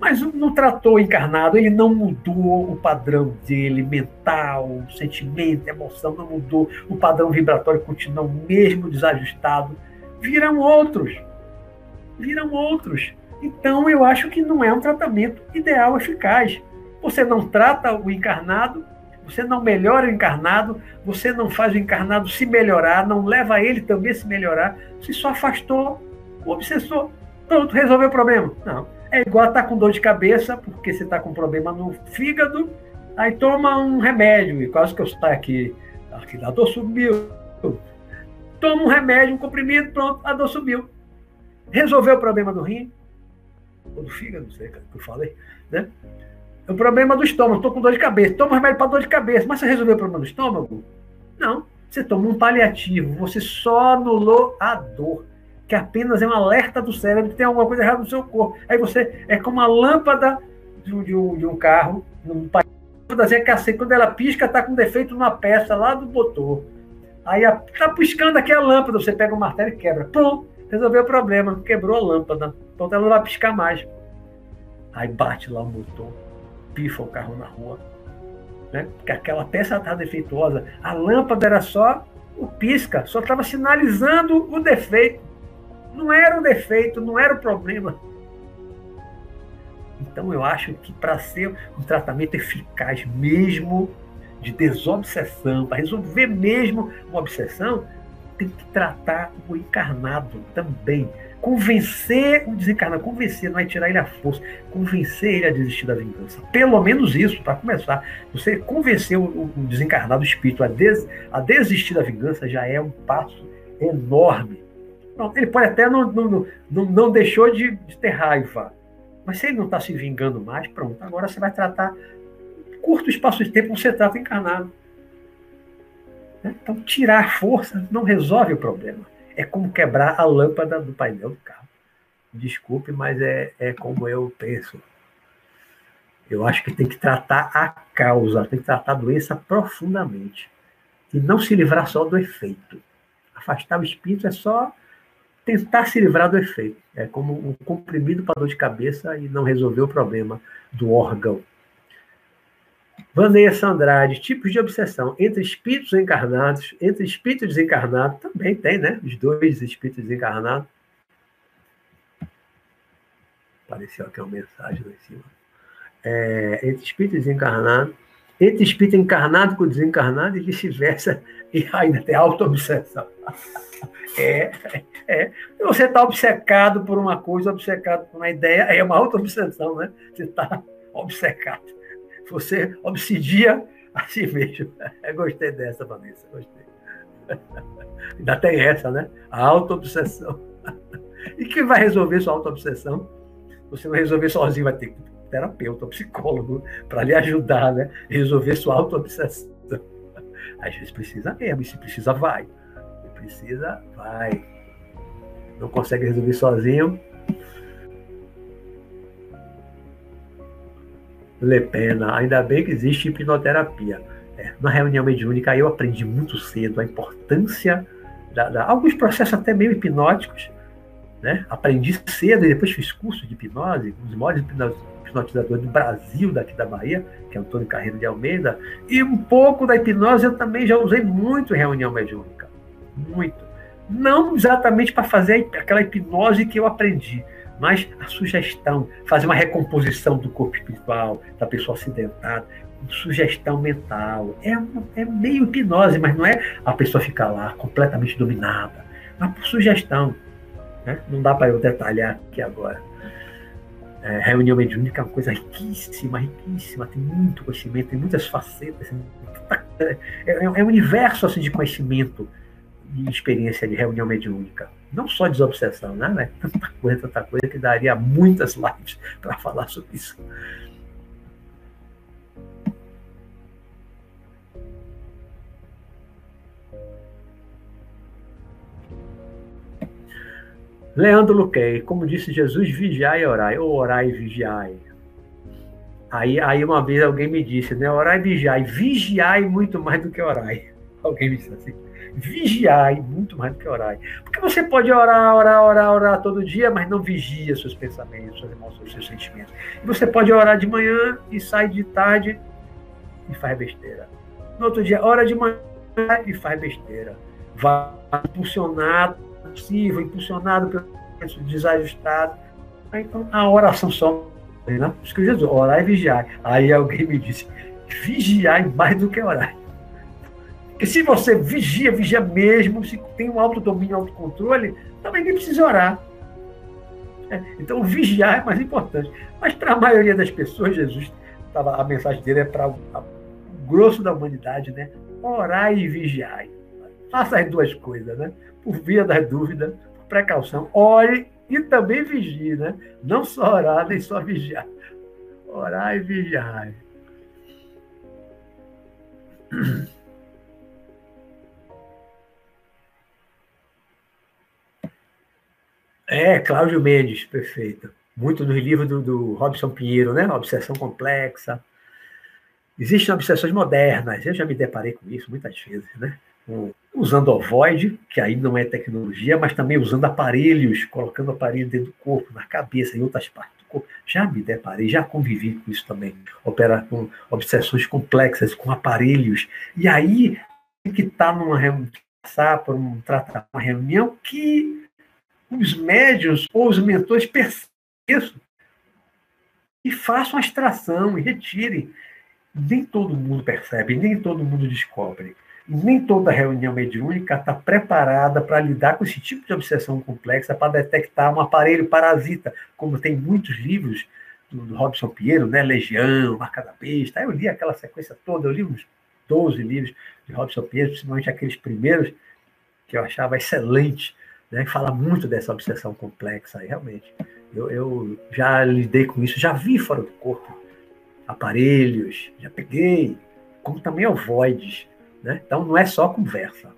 Speaker 1: Mas não tratou encarnado, ele não mudou o padrão dele, mental, sentimento, emoção, não mudou. O padrão vibratório continua o mesmo desajustado. Viram outros. Viram outros. Então eu acho que não é um tratamento ideal, eficaz. Você não trata o encarnado, você não melhora o encarnado, você não faz o encarnado se melhorar, não leva ele também a se melhorar, você só afastou o obsessor. Pronto, resolveu o problema. Não. É igual estar tá com dor de cabeça, porque você está com problema no fígado, aí toma um remédio, e quase que eu estou aqui, aqui a dor subiu. Toma um remédio, um comprimido, pronto, a dor subiu. Resolveu o problema do rim, ou do fígado, não sei o que eu falei, né? O problema do estômago, estou com dor de cabeça. Toma um remédio para dor de cabeça. Mas você resolveu o problema do estômago? Não. Você toma um paliativo. Você só anulou a dor. Que apenas é um alerta do cérebro que tem alguma coisa errada no seu corpo. Aí você é como a lâmpada de um, de um, de um carro, um lâmpadazinha que assim, quando ela pisca, está com defeito numa peça lá do motor. Aí está piscando aqui a lâmpada, você pega o martelo e quebra. Pronto, resolveu o problema, quebrou a lâmpada. Então ela não vai piscar mais. Aí bate lá o motor pifa o carro na rua. Né? Porque aquela peça estava defeituosa. A lâmpada era só o pisca, só estava sinalizando o defeito. Não era o defeito, não era o problema. Então eu acho que para ser um tratamento eficaz mesmo de desobsessão, para resolver mesmo uma obsessão, tem que tratar o encarnado também convencer o desencarnado, convencer, não é tirar ele à força, convencer ele a desistir da vingança. Pelo menos isso, para começar. Você convencer o, o desencarnado, espírito, a, des, a desistir da vingança já é um passo enorme. Ele pode até não, não, não, não deixou de, de ter raiva, mas se ele não está se vingando mais, pronto, agora você vai tratar curto espaço de tempo, você trata encarnado. Então, tirar força não resolve o problema é como quebrar a lâmpada do painel do carro. Desculpe, mas é, é como eu penso. Eu acho que tem que tratar a causa, tem que tratar a doença profundamente. E não se livrar só do efeito. Afastar o espírito é só tentar se livrar do efeito. É como um comprimido para dor de cabeça e não resolver o problema do órgão. Vanessa Andrade, tipos de obsessão entre espíritos encarnados, entre espíritos desencarnados, também tem, né? Os dois espíritos desencarnados. Apareceu aqui uma mensagem lá em cima. É, entre espíritos desencarnados, entre espírito encarnado com desencarnado e vice-versa, e ainda tem auto-obsessão. É, é. Você está obcecado por uma coisa, obcecado por uma ideia, é uma auto-obsessão, né? Você está obcecado. Você obsidia a si mesmo. Eu gostei dessa, Vanessa, gostei. Ainda tem essa, né? A auto-obsessão. E quem vai resolver sua auto-obsessão? Você não resolver sozinho, vai ter um terapeuta, um psicólogo, para lhe ajudar, né? Resolver sua auto-obsessão. Às vezes precisa mesmo, e se precisa, vai. Se precisa, vai. Não consegue resolver sozinho, Le Pena, ainda bem que existe hipnoterapia. É, na reunião mediúnica eu aprendi muito cedo a importância da, da, alguns processos até meio hipnóticos, né? Aprendi cedo e depois fiz curso de hipnose, um dos maiores hipnotizadores do Brasil, daqui da Bahia, que é Antônio Carreiro de Almeida, e um pouco da hipnose eu também já usei muito em reunião mediúnica, muito. Não exatamente para fazer aquela hipnose que eu aprendi, mas a sugestão, fazer uma recomposição do corpo espiritual, da pessoa acidentada, sugestão mental. É, é meio hipnose, mas não é a pessoa ficar lá completamente dominada. Mas por sugestão. Né? Não dá para eu detalhar aqui agora. É, reunião mediúnica é uma coisa riquíssima, riquíssima, tem muito conhecimento, tem muitas facetas. É, é, é um universo assim, de conhecimento e experiência de reunião mediúnica. Não só desobsessão, né? Tanta coisa, tanta coisa que daria muitas lives para falar sobre isso. Leandro Luquei, como disse Jesus, vigiai e orai, ou orai e vigiai. Aí, aí uma vez alguém me disse, né, orai e vigiai, vigiai muito mais do que orai. Alguém me disse assim, vigiai muito mais do que orai. Porque você pode orar, orar, orar, orar todo dia, mas não vigia seus pensamentos, suas emoções, seus sentimentos. E você pode orar de manhã e sai de tarde e faz besteira. No outro dia, ora de manhã e faz besteira. Vai impulsionado possível, impulsionado pelo desajustado. Então, a oração só. Né? Isso que Jesus, orar e vigiar. Aí alguém me disse: vigiar mais do que orar. Porque se você vigia, vigia mesmo, se tem um autodomínio, autocontrole, também nem precisa orar. É, então, vigiar é mais importante. Mas para a maioria das pessoas, Jesus, tava, a mensagem dele é para o grosso da humanidade, né? Orar e vigiar. Faça as duas coisas, né? por via das dúvidas, por precaução, ore e também vigie, né? Não só orar, nem só vigiar. Orar e vigiar. É, Cláudio Mendes, perfeito. Muito no livro do, do Robson Pinheiro, né? Obsessão complexa. Existem obsessões modernas, eu já me deparei com isso muitas vezes, né? usando ovoide, que aí não é tecnologia, mas também usando aparelhos, colocando aparelho dentro do corpo, na cabeça, em outras partes do corpo. Já me deparei, já convivi com isso também. Operar com obsessões complexas, com aparelhos. E aí tem que estar tá numa passar por um tratar uma reunião que os médios ou os mentores percebam isso e façam a extração e retirem. Nem todo mundo percebe, nem todo mundo descobre nem toda reunião mediúnica está preparada para lidar com esse tipo de obsessão complexa, para detectar um aparelho parasita, como tem muitos livros do, do Robson Pinheiro, né? Legião, Marca da Besta. Eu li aquela sequência toda, eu li uns 12 livros de Robson Pinheiro, principalmente aqueles primeiros, que eu achava excelente, né? Fala muito dessa obsessão complexa, aí, realmente. Eu, eu já lidei com isso, já vi fora do corpo aparelhos, já peguei, como também ovoides, né? Então não é só conversa.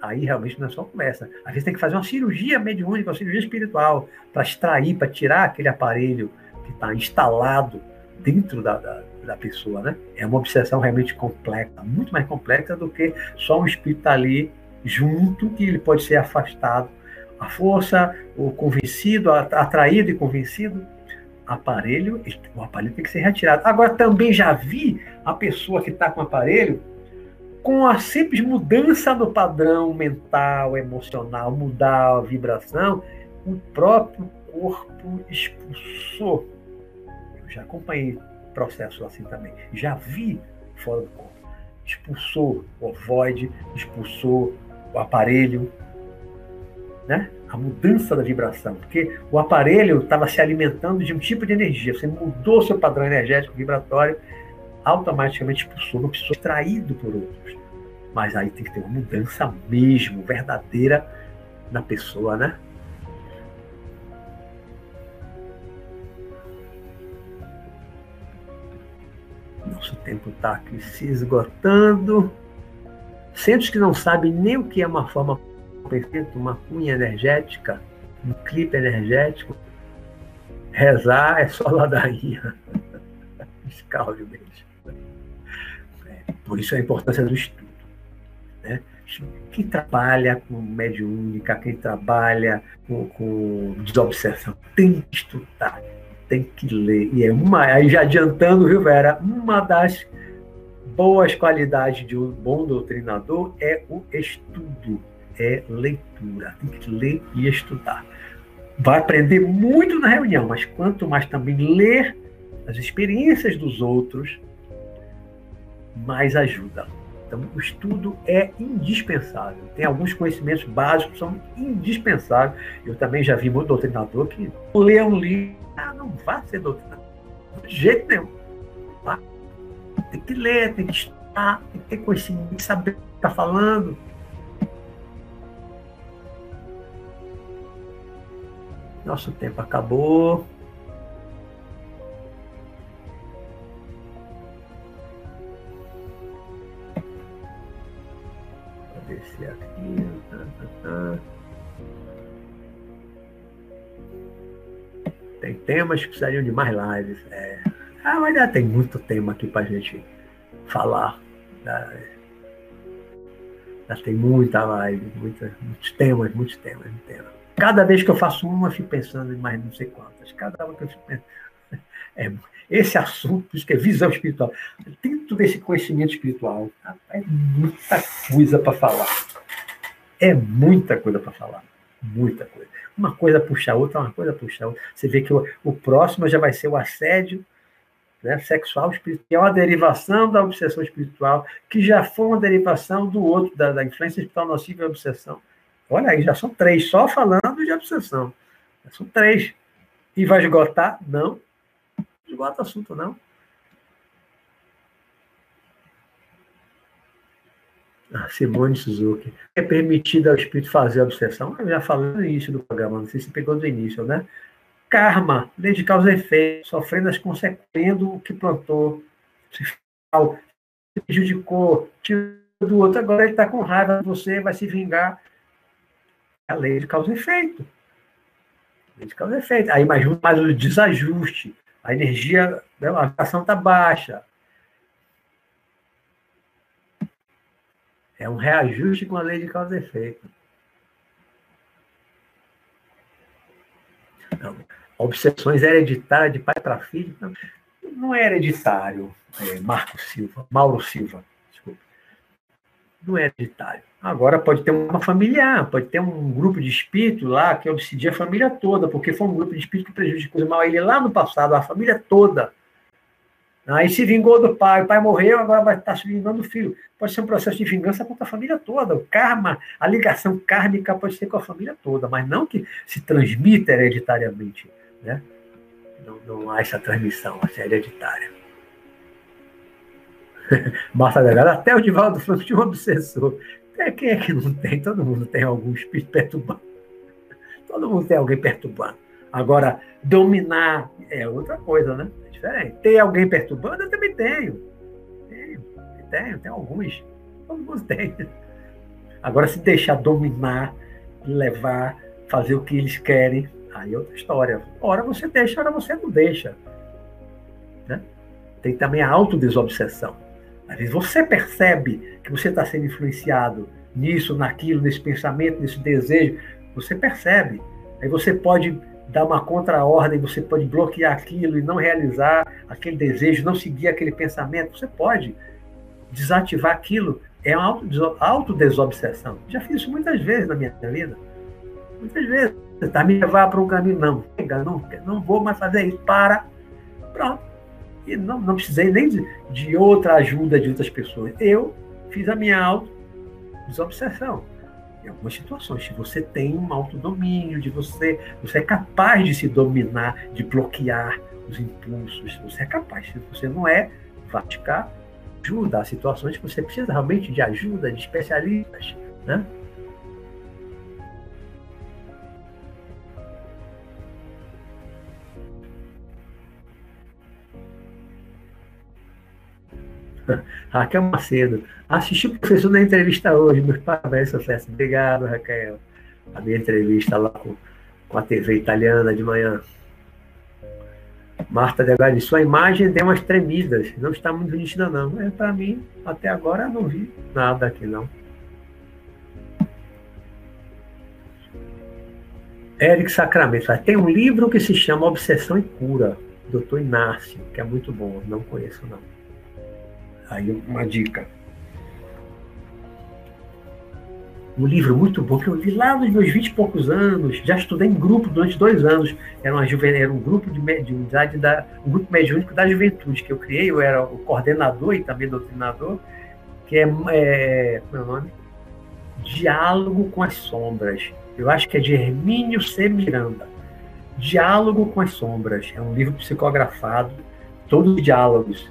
Speaker 1: Aí realmente não é só conversa. Às vezes tem que fazer uma cirurgia mediúnica, uma cirurgia espiritual, para extrair, para tirar aquele aparelho que está instalado dentro da, da, da, pessoa. Né? É uma obsessão realmente complexa, muito mais complexa do que só um espírito ali junto, que ele pode ser afastado. A força, o convencido, atraído e convencido, aparelho, o aparelho tem que ser retirado. Agora, também já vi a pessoa que está com o aparelho com a simples mudança no padrão mental, emocional, mudar a vibração, o próprio corpo expulsou. Eu já acompanhei processo assim também. Já vi fora do corpo. Expulsou o ovoide, expulsou o aparelho, né? A mudança da vibração, porque o aparelho estava se alimentando de um tipo de energia. Você mudou seu padrão energético vibratório automaticamente expulsou, não precisou traído por outros. Mas aí tem que ter uma mudança mesmo, verdadeira na pessoa, né? Nosso tempo está aqui se esgotando. Centros que não sabem nem o que é uma forma perfeita, uma cunha energética, um clipe energético. Rezar é só ladainha. Escalde mesmo. Por isso a importância do estudo. Né? Quem trabalha com mediúnica, quem trabalha com, com desobsessão, tem que estudar, tem que ler. E é uma, aí já adiantando, viu, Vera, uma das boas qualidades de um bom doutrinador é o estudo, é leitura. Tem que ler e estudar. Vai aprender muito na reunião, mas quanto mais também ler as experiências dos outros, mais ajuda. Então, o estudo é indispensável. Tem alguns conhecimentos básicos que são indispensáveis. Eu também já vi muito doutrinador que lê um livro, ah, não vai ser doutrinador. De jeito nenhum. Tem que ler, tem que estudar, tem que ter conhecimento, tem que saber o que está falando. Nosso tempo acabou. Descer aqui. Tem temas que precisariam de mais lives. É. Ah, mas já tem muito tema aqui para gente falar. Já tem muita live, muita, muitos temas, muitos temas, muitos temas. Cada vez que eu faço uma, eu fico pensando em mais não sei quantas. Cada uma que eu fico pensando. É, esse assunto, isso que é visão espiritual. Dentro desse conhecimento espiritual, é muita coisa para falar. É muita coisa para falar. Muita coisa. Uma coisa puxa a outra, uma coisa puxa a outra. Você vê que o, o próximo já vai ser o assédio né, sexual espiritual, que é uma derivação da obsessão espiritual, que já foi uma derivação do outro, da, da influência espiritual nociva e obsessão. Olha aí, já são três, só falando de obsessão. Já são três. E vai esgotar? Não. Esgota assunto, não. Ah, Simone Suzuki. É permitido ao espírito fazer a obsessão? Eu já falei no início do programa, não sei se pegou do início, né? Karma, lei de causa e efeito, sofrendo as consequências do que plantou. Se prejudicou, tirou do outro, agora ele está com raiva de você, vai se vingar a lei de causa e efeito. Lei de causa e efeito. Aí mais, mais o desajuste. A energia, né, a vibração está baixa. É um reajuste com a lei de causa e efeito. Não. Obsessões hereditárias de pai para filho. Não, não é hereditário, é, Marco Silva, Mauro Silva, desculpa. Não é hereditário. Agora pode ter uma familiar, pode ter um grupo de espírito lá que obsidia a família toda, porque foi um grupo de espírito que prejudicou mal ele lá no passado, a família toda. Aí se vingou do pai, o pai morreu, agora vai estar se vingando do filho. Pode ser um processo de vingança contra a família toda. O karma, a ligação kármica pode ser com a família toda, mas não que se transmita hereditariamente. Né? Não, não há essa transmissão, essa é hereditária. Delgado, até o Divaldo falou de um obsessor. É, quem é que não tem? Todo mundo tem algum espírito perturbando. Todo mundo tem alguém perturbando. Agora, dominar é outra coisa, né? É diferente. Ter alguém perturbando, eu também tenho. Tenho, tenho, tenho alguns. Todo mundo tem. Agora, se deixar dominar, levar, fazer o que eles querem, aí é outra história. Ora você deixa, ora você não deixa. Né? Tem também a autodesobsessão. Às vezes você percebe que você está sendo influenciado nisso, naquilo, nesse pensamento, nesse desejo. Você percebe. Aí você pode dar uma contra-ordem, você pode bloquear aquilo e não realizar aquele desejo, não seguir aquele pensamento. Você pode desativar aquilo. É uma autodesobsessão. Já fiz isso muitas vezes na minha vida. Muitas vezes. Tentar me levar para um caminho. Não, não, não vou mais fazer isso. Para. Pronto e não, não precisei nem de, de outra ajuda de outras pessoas. Eu fiz a minha auto-desobsessão. Em algumas situações, se você tem um autodomínio, de você, você é capaz de se dominar, de bloquear os impulsos, você é capaz. Se você não é, vai ficar ajuda. Há situações que você precisa realmente de ajuda, de especialistas, né? Raquel Macedo. Assisti o professor na entrevista hoje. Meus parabéns, sucesso. Obrigado, Raquel. A minha entrevista lá com, com a TV italiana de manhã. Marta Delgado, sua imagem deu umas tremidas. Não está muito nítida, não. Mas para mim, até agora, não vi nada aqui, não. Eric Sacramento. Tem um livro que se chama Obsessão e Cura, Doutor Inácio, que é muito bom. Não conheço, não. Aí uma dica. Um livro muito bom que eu li lá nos meus vinte e poucos anos. Já estudei em grupo durante dois anos. Era, uma era um grupo de mediunidade, da... um grupo mediúnico da juventude que eu criei. Eu era o coordenador e também doutrinador, que é, é meu é nome? Diálogo com as Sombras. Eu acho que é de Hermínio C. Miranda. Diálogo com as Sombras. É um livro psicografado, todos os diálogos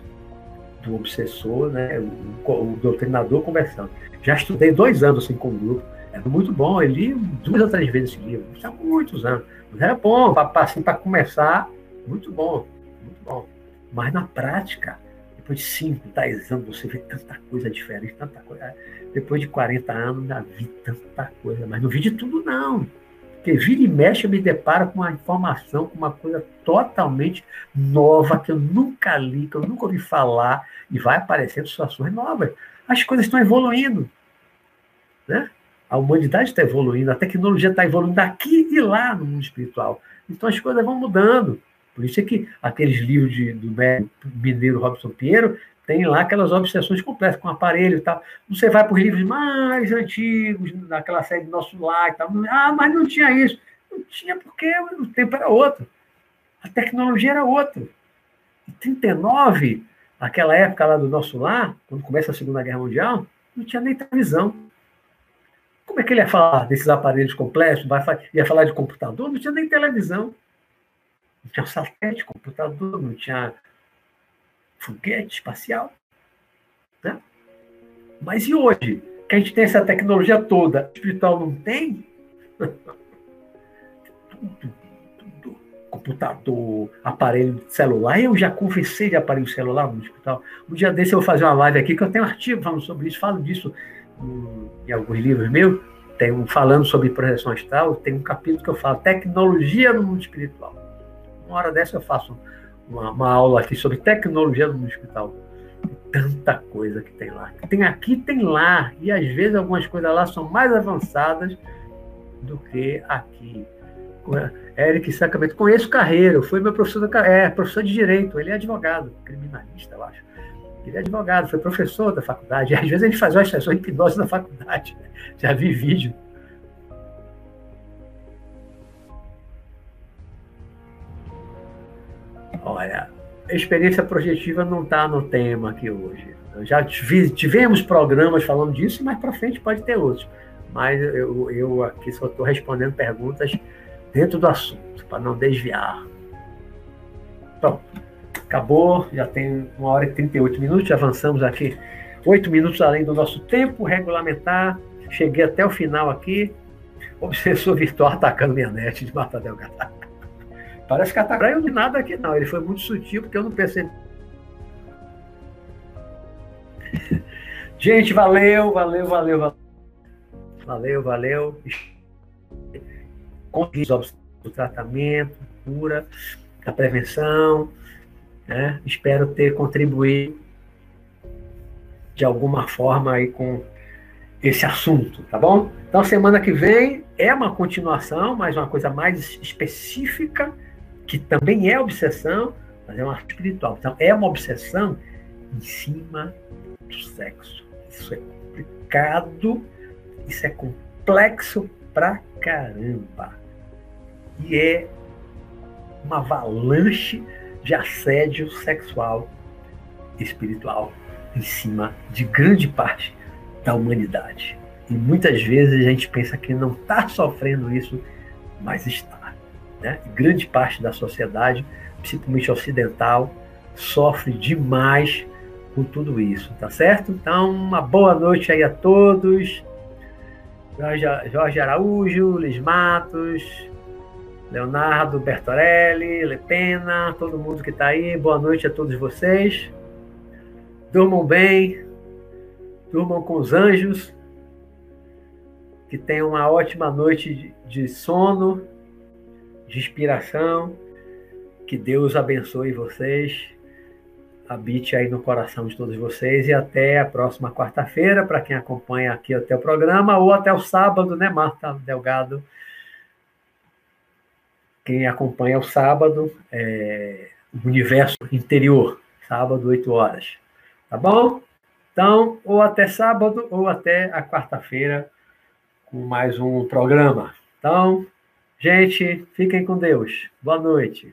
Speaker 1: do obsessor, né, o, o doutrinador conversando. Já estudei dois anos assim com o grupo. É muito bom. Eu li duas ou três vezes esse livro. Há muitos anos. Mas é bom, para assim, começar, muito bom. Muito bom. Mas na prática, depois de 5, 10 anos, você vê tanta coisa diferente, tanta coisa. Depois de 40 anos, já vi tanta coisa, mas não vi de tudo, não. Porque vira e mexe, eu me deparo com uma informação, com uma coisa totalmente nova, que eu nunca li, que eu nunca ouvi falar, e vai aparecendo situações novas. As coisas estão evoluindo. Né? A humanidade está evoluindo, a tecnologia está evoluindo aqui e lá no mundo espiritual. Então as coisas vão mudando. Por isso é que aqueles livros de, do mineiro Robson Pinheiro tem lá aquelas obsessões complexas com aparelho e tal. Você vai para os livros mais antigos, daquela série do Nosso Lar e tal. Ah, mas não tinha isso. Não tinha porque o tempo era outro. A tecnologia era outra. Em 39, aquela época lá do Nosso Lar, quando começa a Segunda Guerra Mundial, não tinha nem televisão. Como é que ele ia falar desses aparelhos complexos? Ia falar de computador? Não tinha nem televisão. Não tinha satélite, computador, não tinha foguete espacial. Né? Mas e hoje? Que a gente tem essa tecnologia toda, o espiritual não tem? tudo, tudo. Computador, aparelho celular. Eu já conversei de aparelho celular no hospital. Um dia desse eu vou fazer uma live aqui, que eu tenho um artigo falando sobre isso, falo disso em alguns livros meus. Tem um falando sobre projeção astral, tem um capítulo que eu falo tecnologia no mundo espiritual. Uma hora dessa eu faço uma, uma aula aqui sobre tecnologia no hospital. Tanta coisa que tem lá. Tem aqui, tem lá. E às vezes algumas coisas lá são mais avançadas do que aqui. Eric Sacramento, conheço Carreiro, foi meu professor, da, é, professor de Direito, ele é advogado, criminalista, eu acho. Ele é advogado, foi professor da faculdade, às vezes ele faz uma sessão de hipnose na faculdade. Já vi vídeo Olha, experiência projetiva não está no tema aqui hoje. Já tivemos programas falando disso, mas para frente pode ter outros. Mas eu, eu aqui só estou respondendo perguntas dentro do assunto, para não desviar. Pronto. Acabou, já tem uma hora e 38 minutos, avançamos aqui oito minutos além do nosso tempo regulamentar. Cheguei até o final aqui. Obsessor virtual atacando minha net de Mata Delgado. Parece que atacar eu de nada aqui, não. Ele foi muito sutil, porque eu não percebi. Gente, valeu, valeu, valeu, valeu. Valeu, valeu. o tratamento, cura, a prevenção. Né? Espero ter contribuído de alguma forma aí com esse assunto, tá bom? Então, semana que vem é uma continuação, mas uma coisa mais específica que também é obsessão, mas é uma arte espiritual. Então, é uma obsessão em cima do sexo. Isso é complicado, isso é complexo pra caramba. E é uma avalanche de assédio sexual espiritual em cima de grande parte da humanidade. E muitas vezes a gente pensa que não está sofrendo isso, mas está né? grande parte da sociedade, principalmente ocidental, sofre demais com tudo isso, tá certo? Então, uma boa noite aí a todos. Jorge, Jorge Araújo, Liz Matos, Leonardo Bertorelli, Lepena, todo mundo que está aí, boa noite a todos vocês. Durmam bem, durmam com os anjos, que tenham uma ótima noite de, de sono de inspiração. Que Deus abençoe vocês, habite aí no coração de todos vocês e até a próxima quarta-feira, para quem acompanha aqui até o programa, ou até o sábado, né, Marta Delgado? Quem acompanha o sábado, é, o universo interior, sábado, 8 horas. Tá bom? Então, ou até sábado, ou até a quarta-feira, com mais um programa. Então, Gente, fiquem com Deus. Boa noite.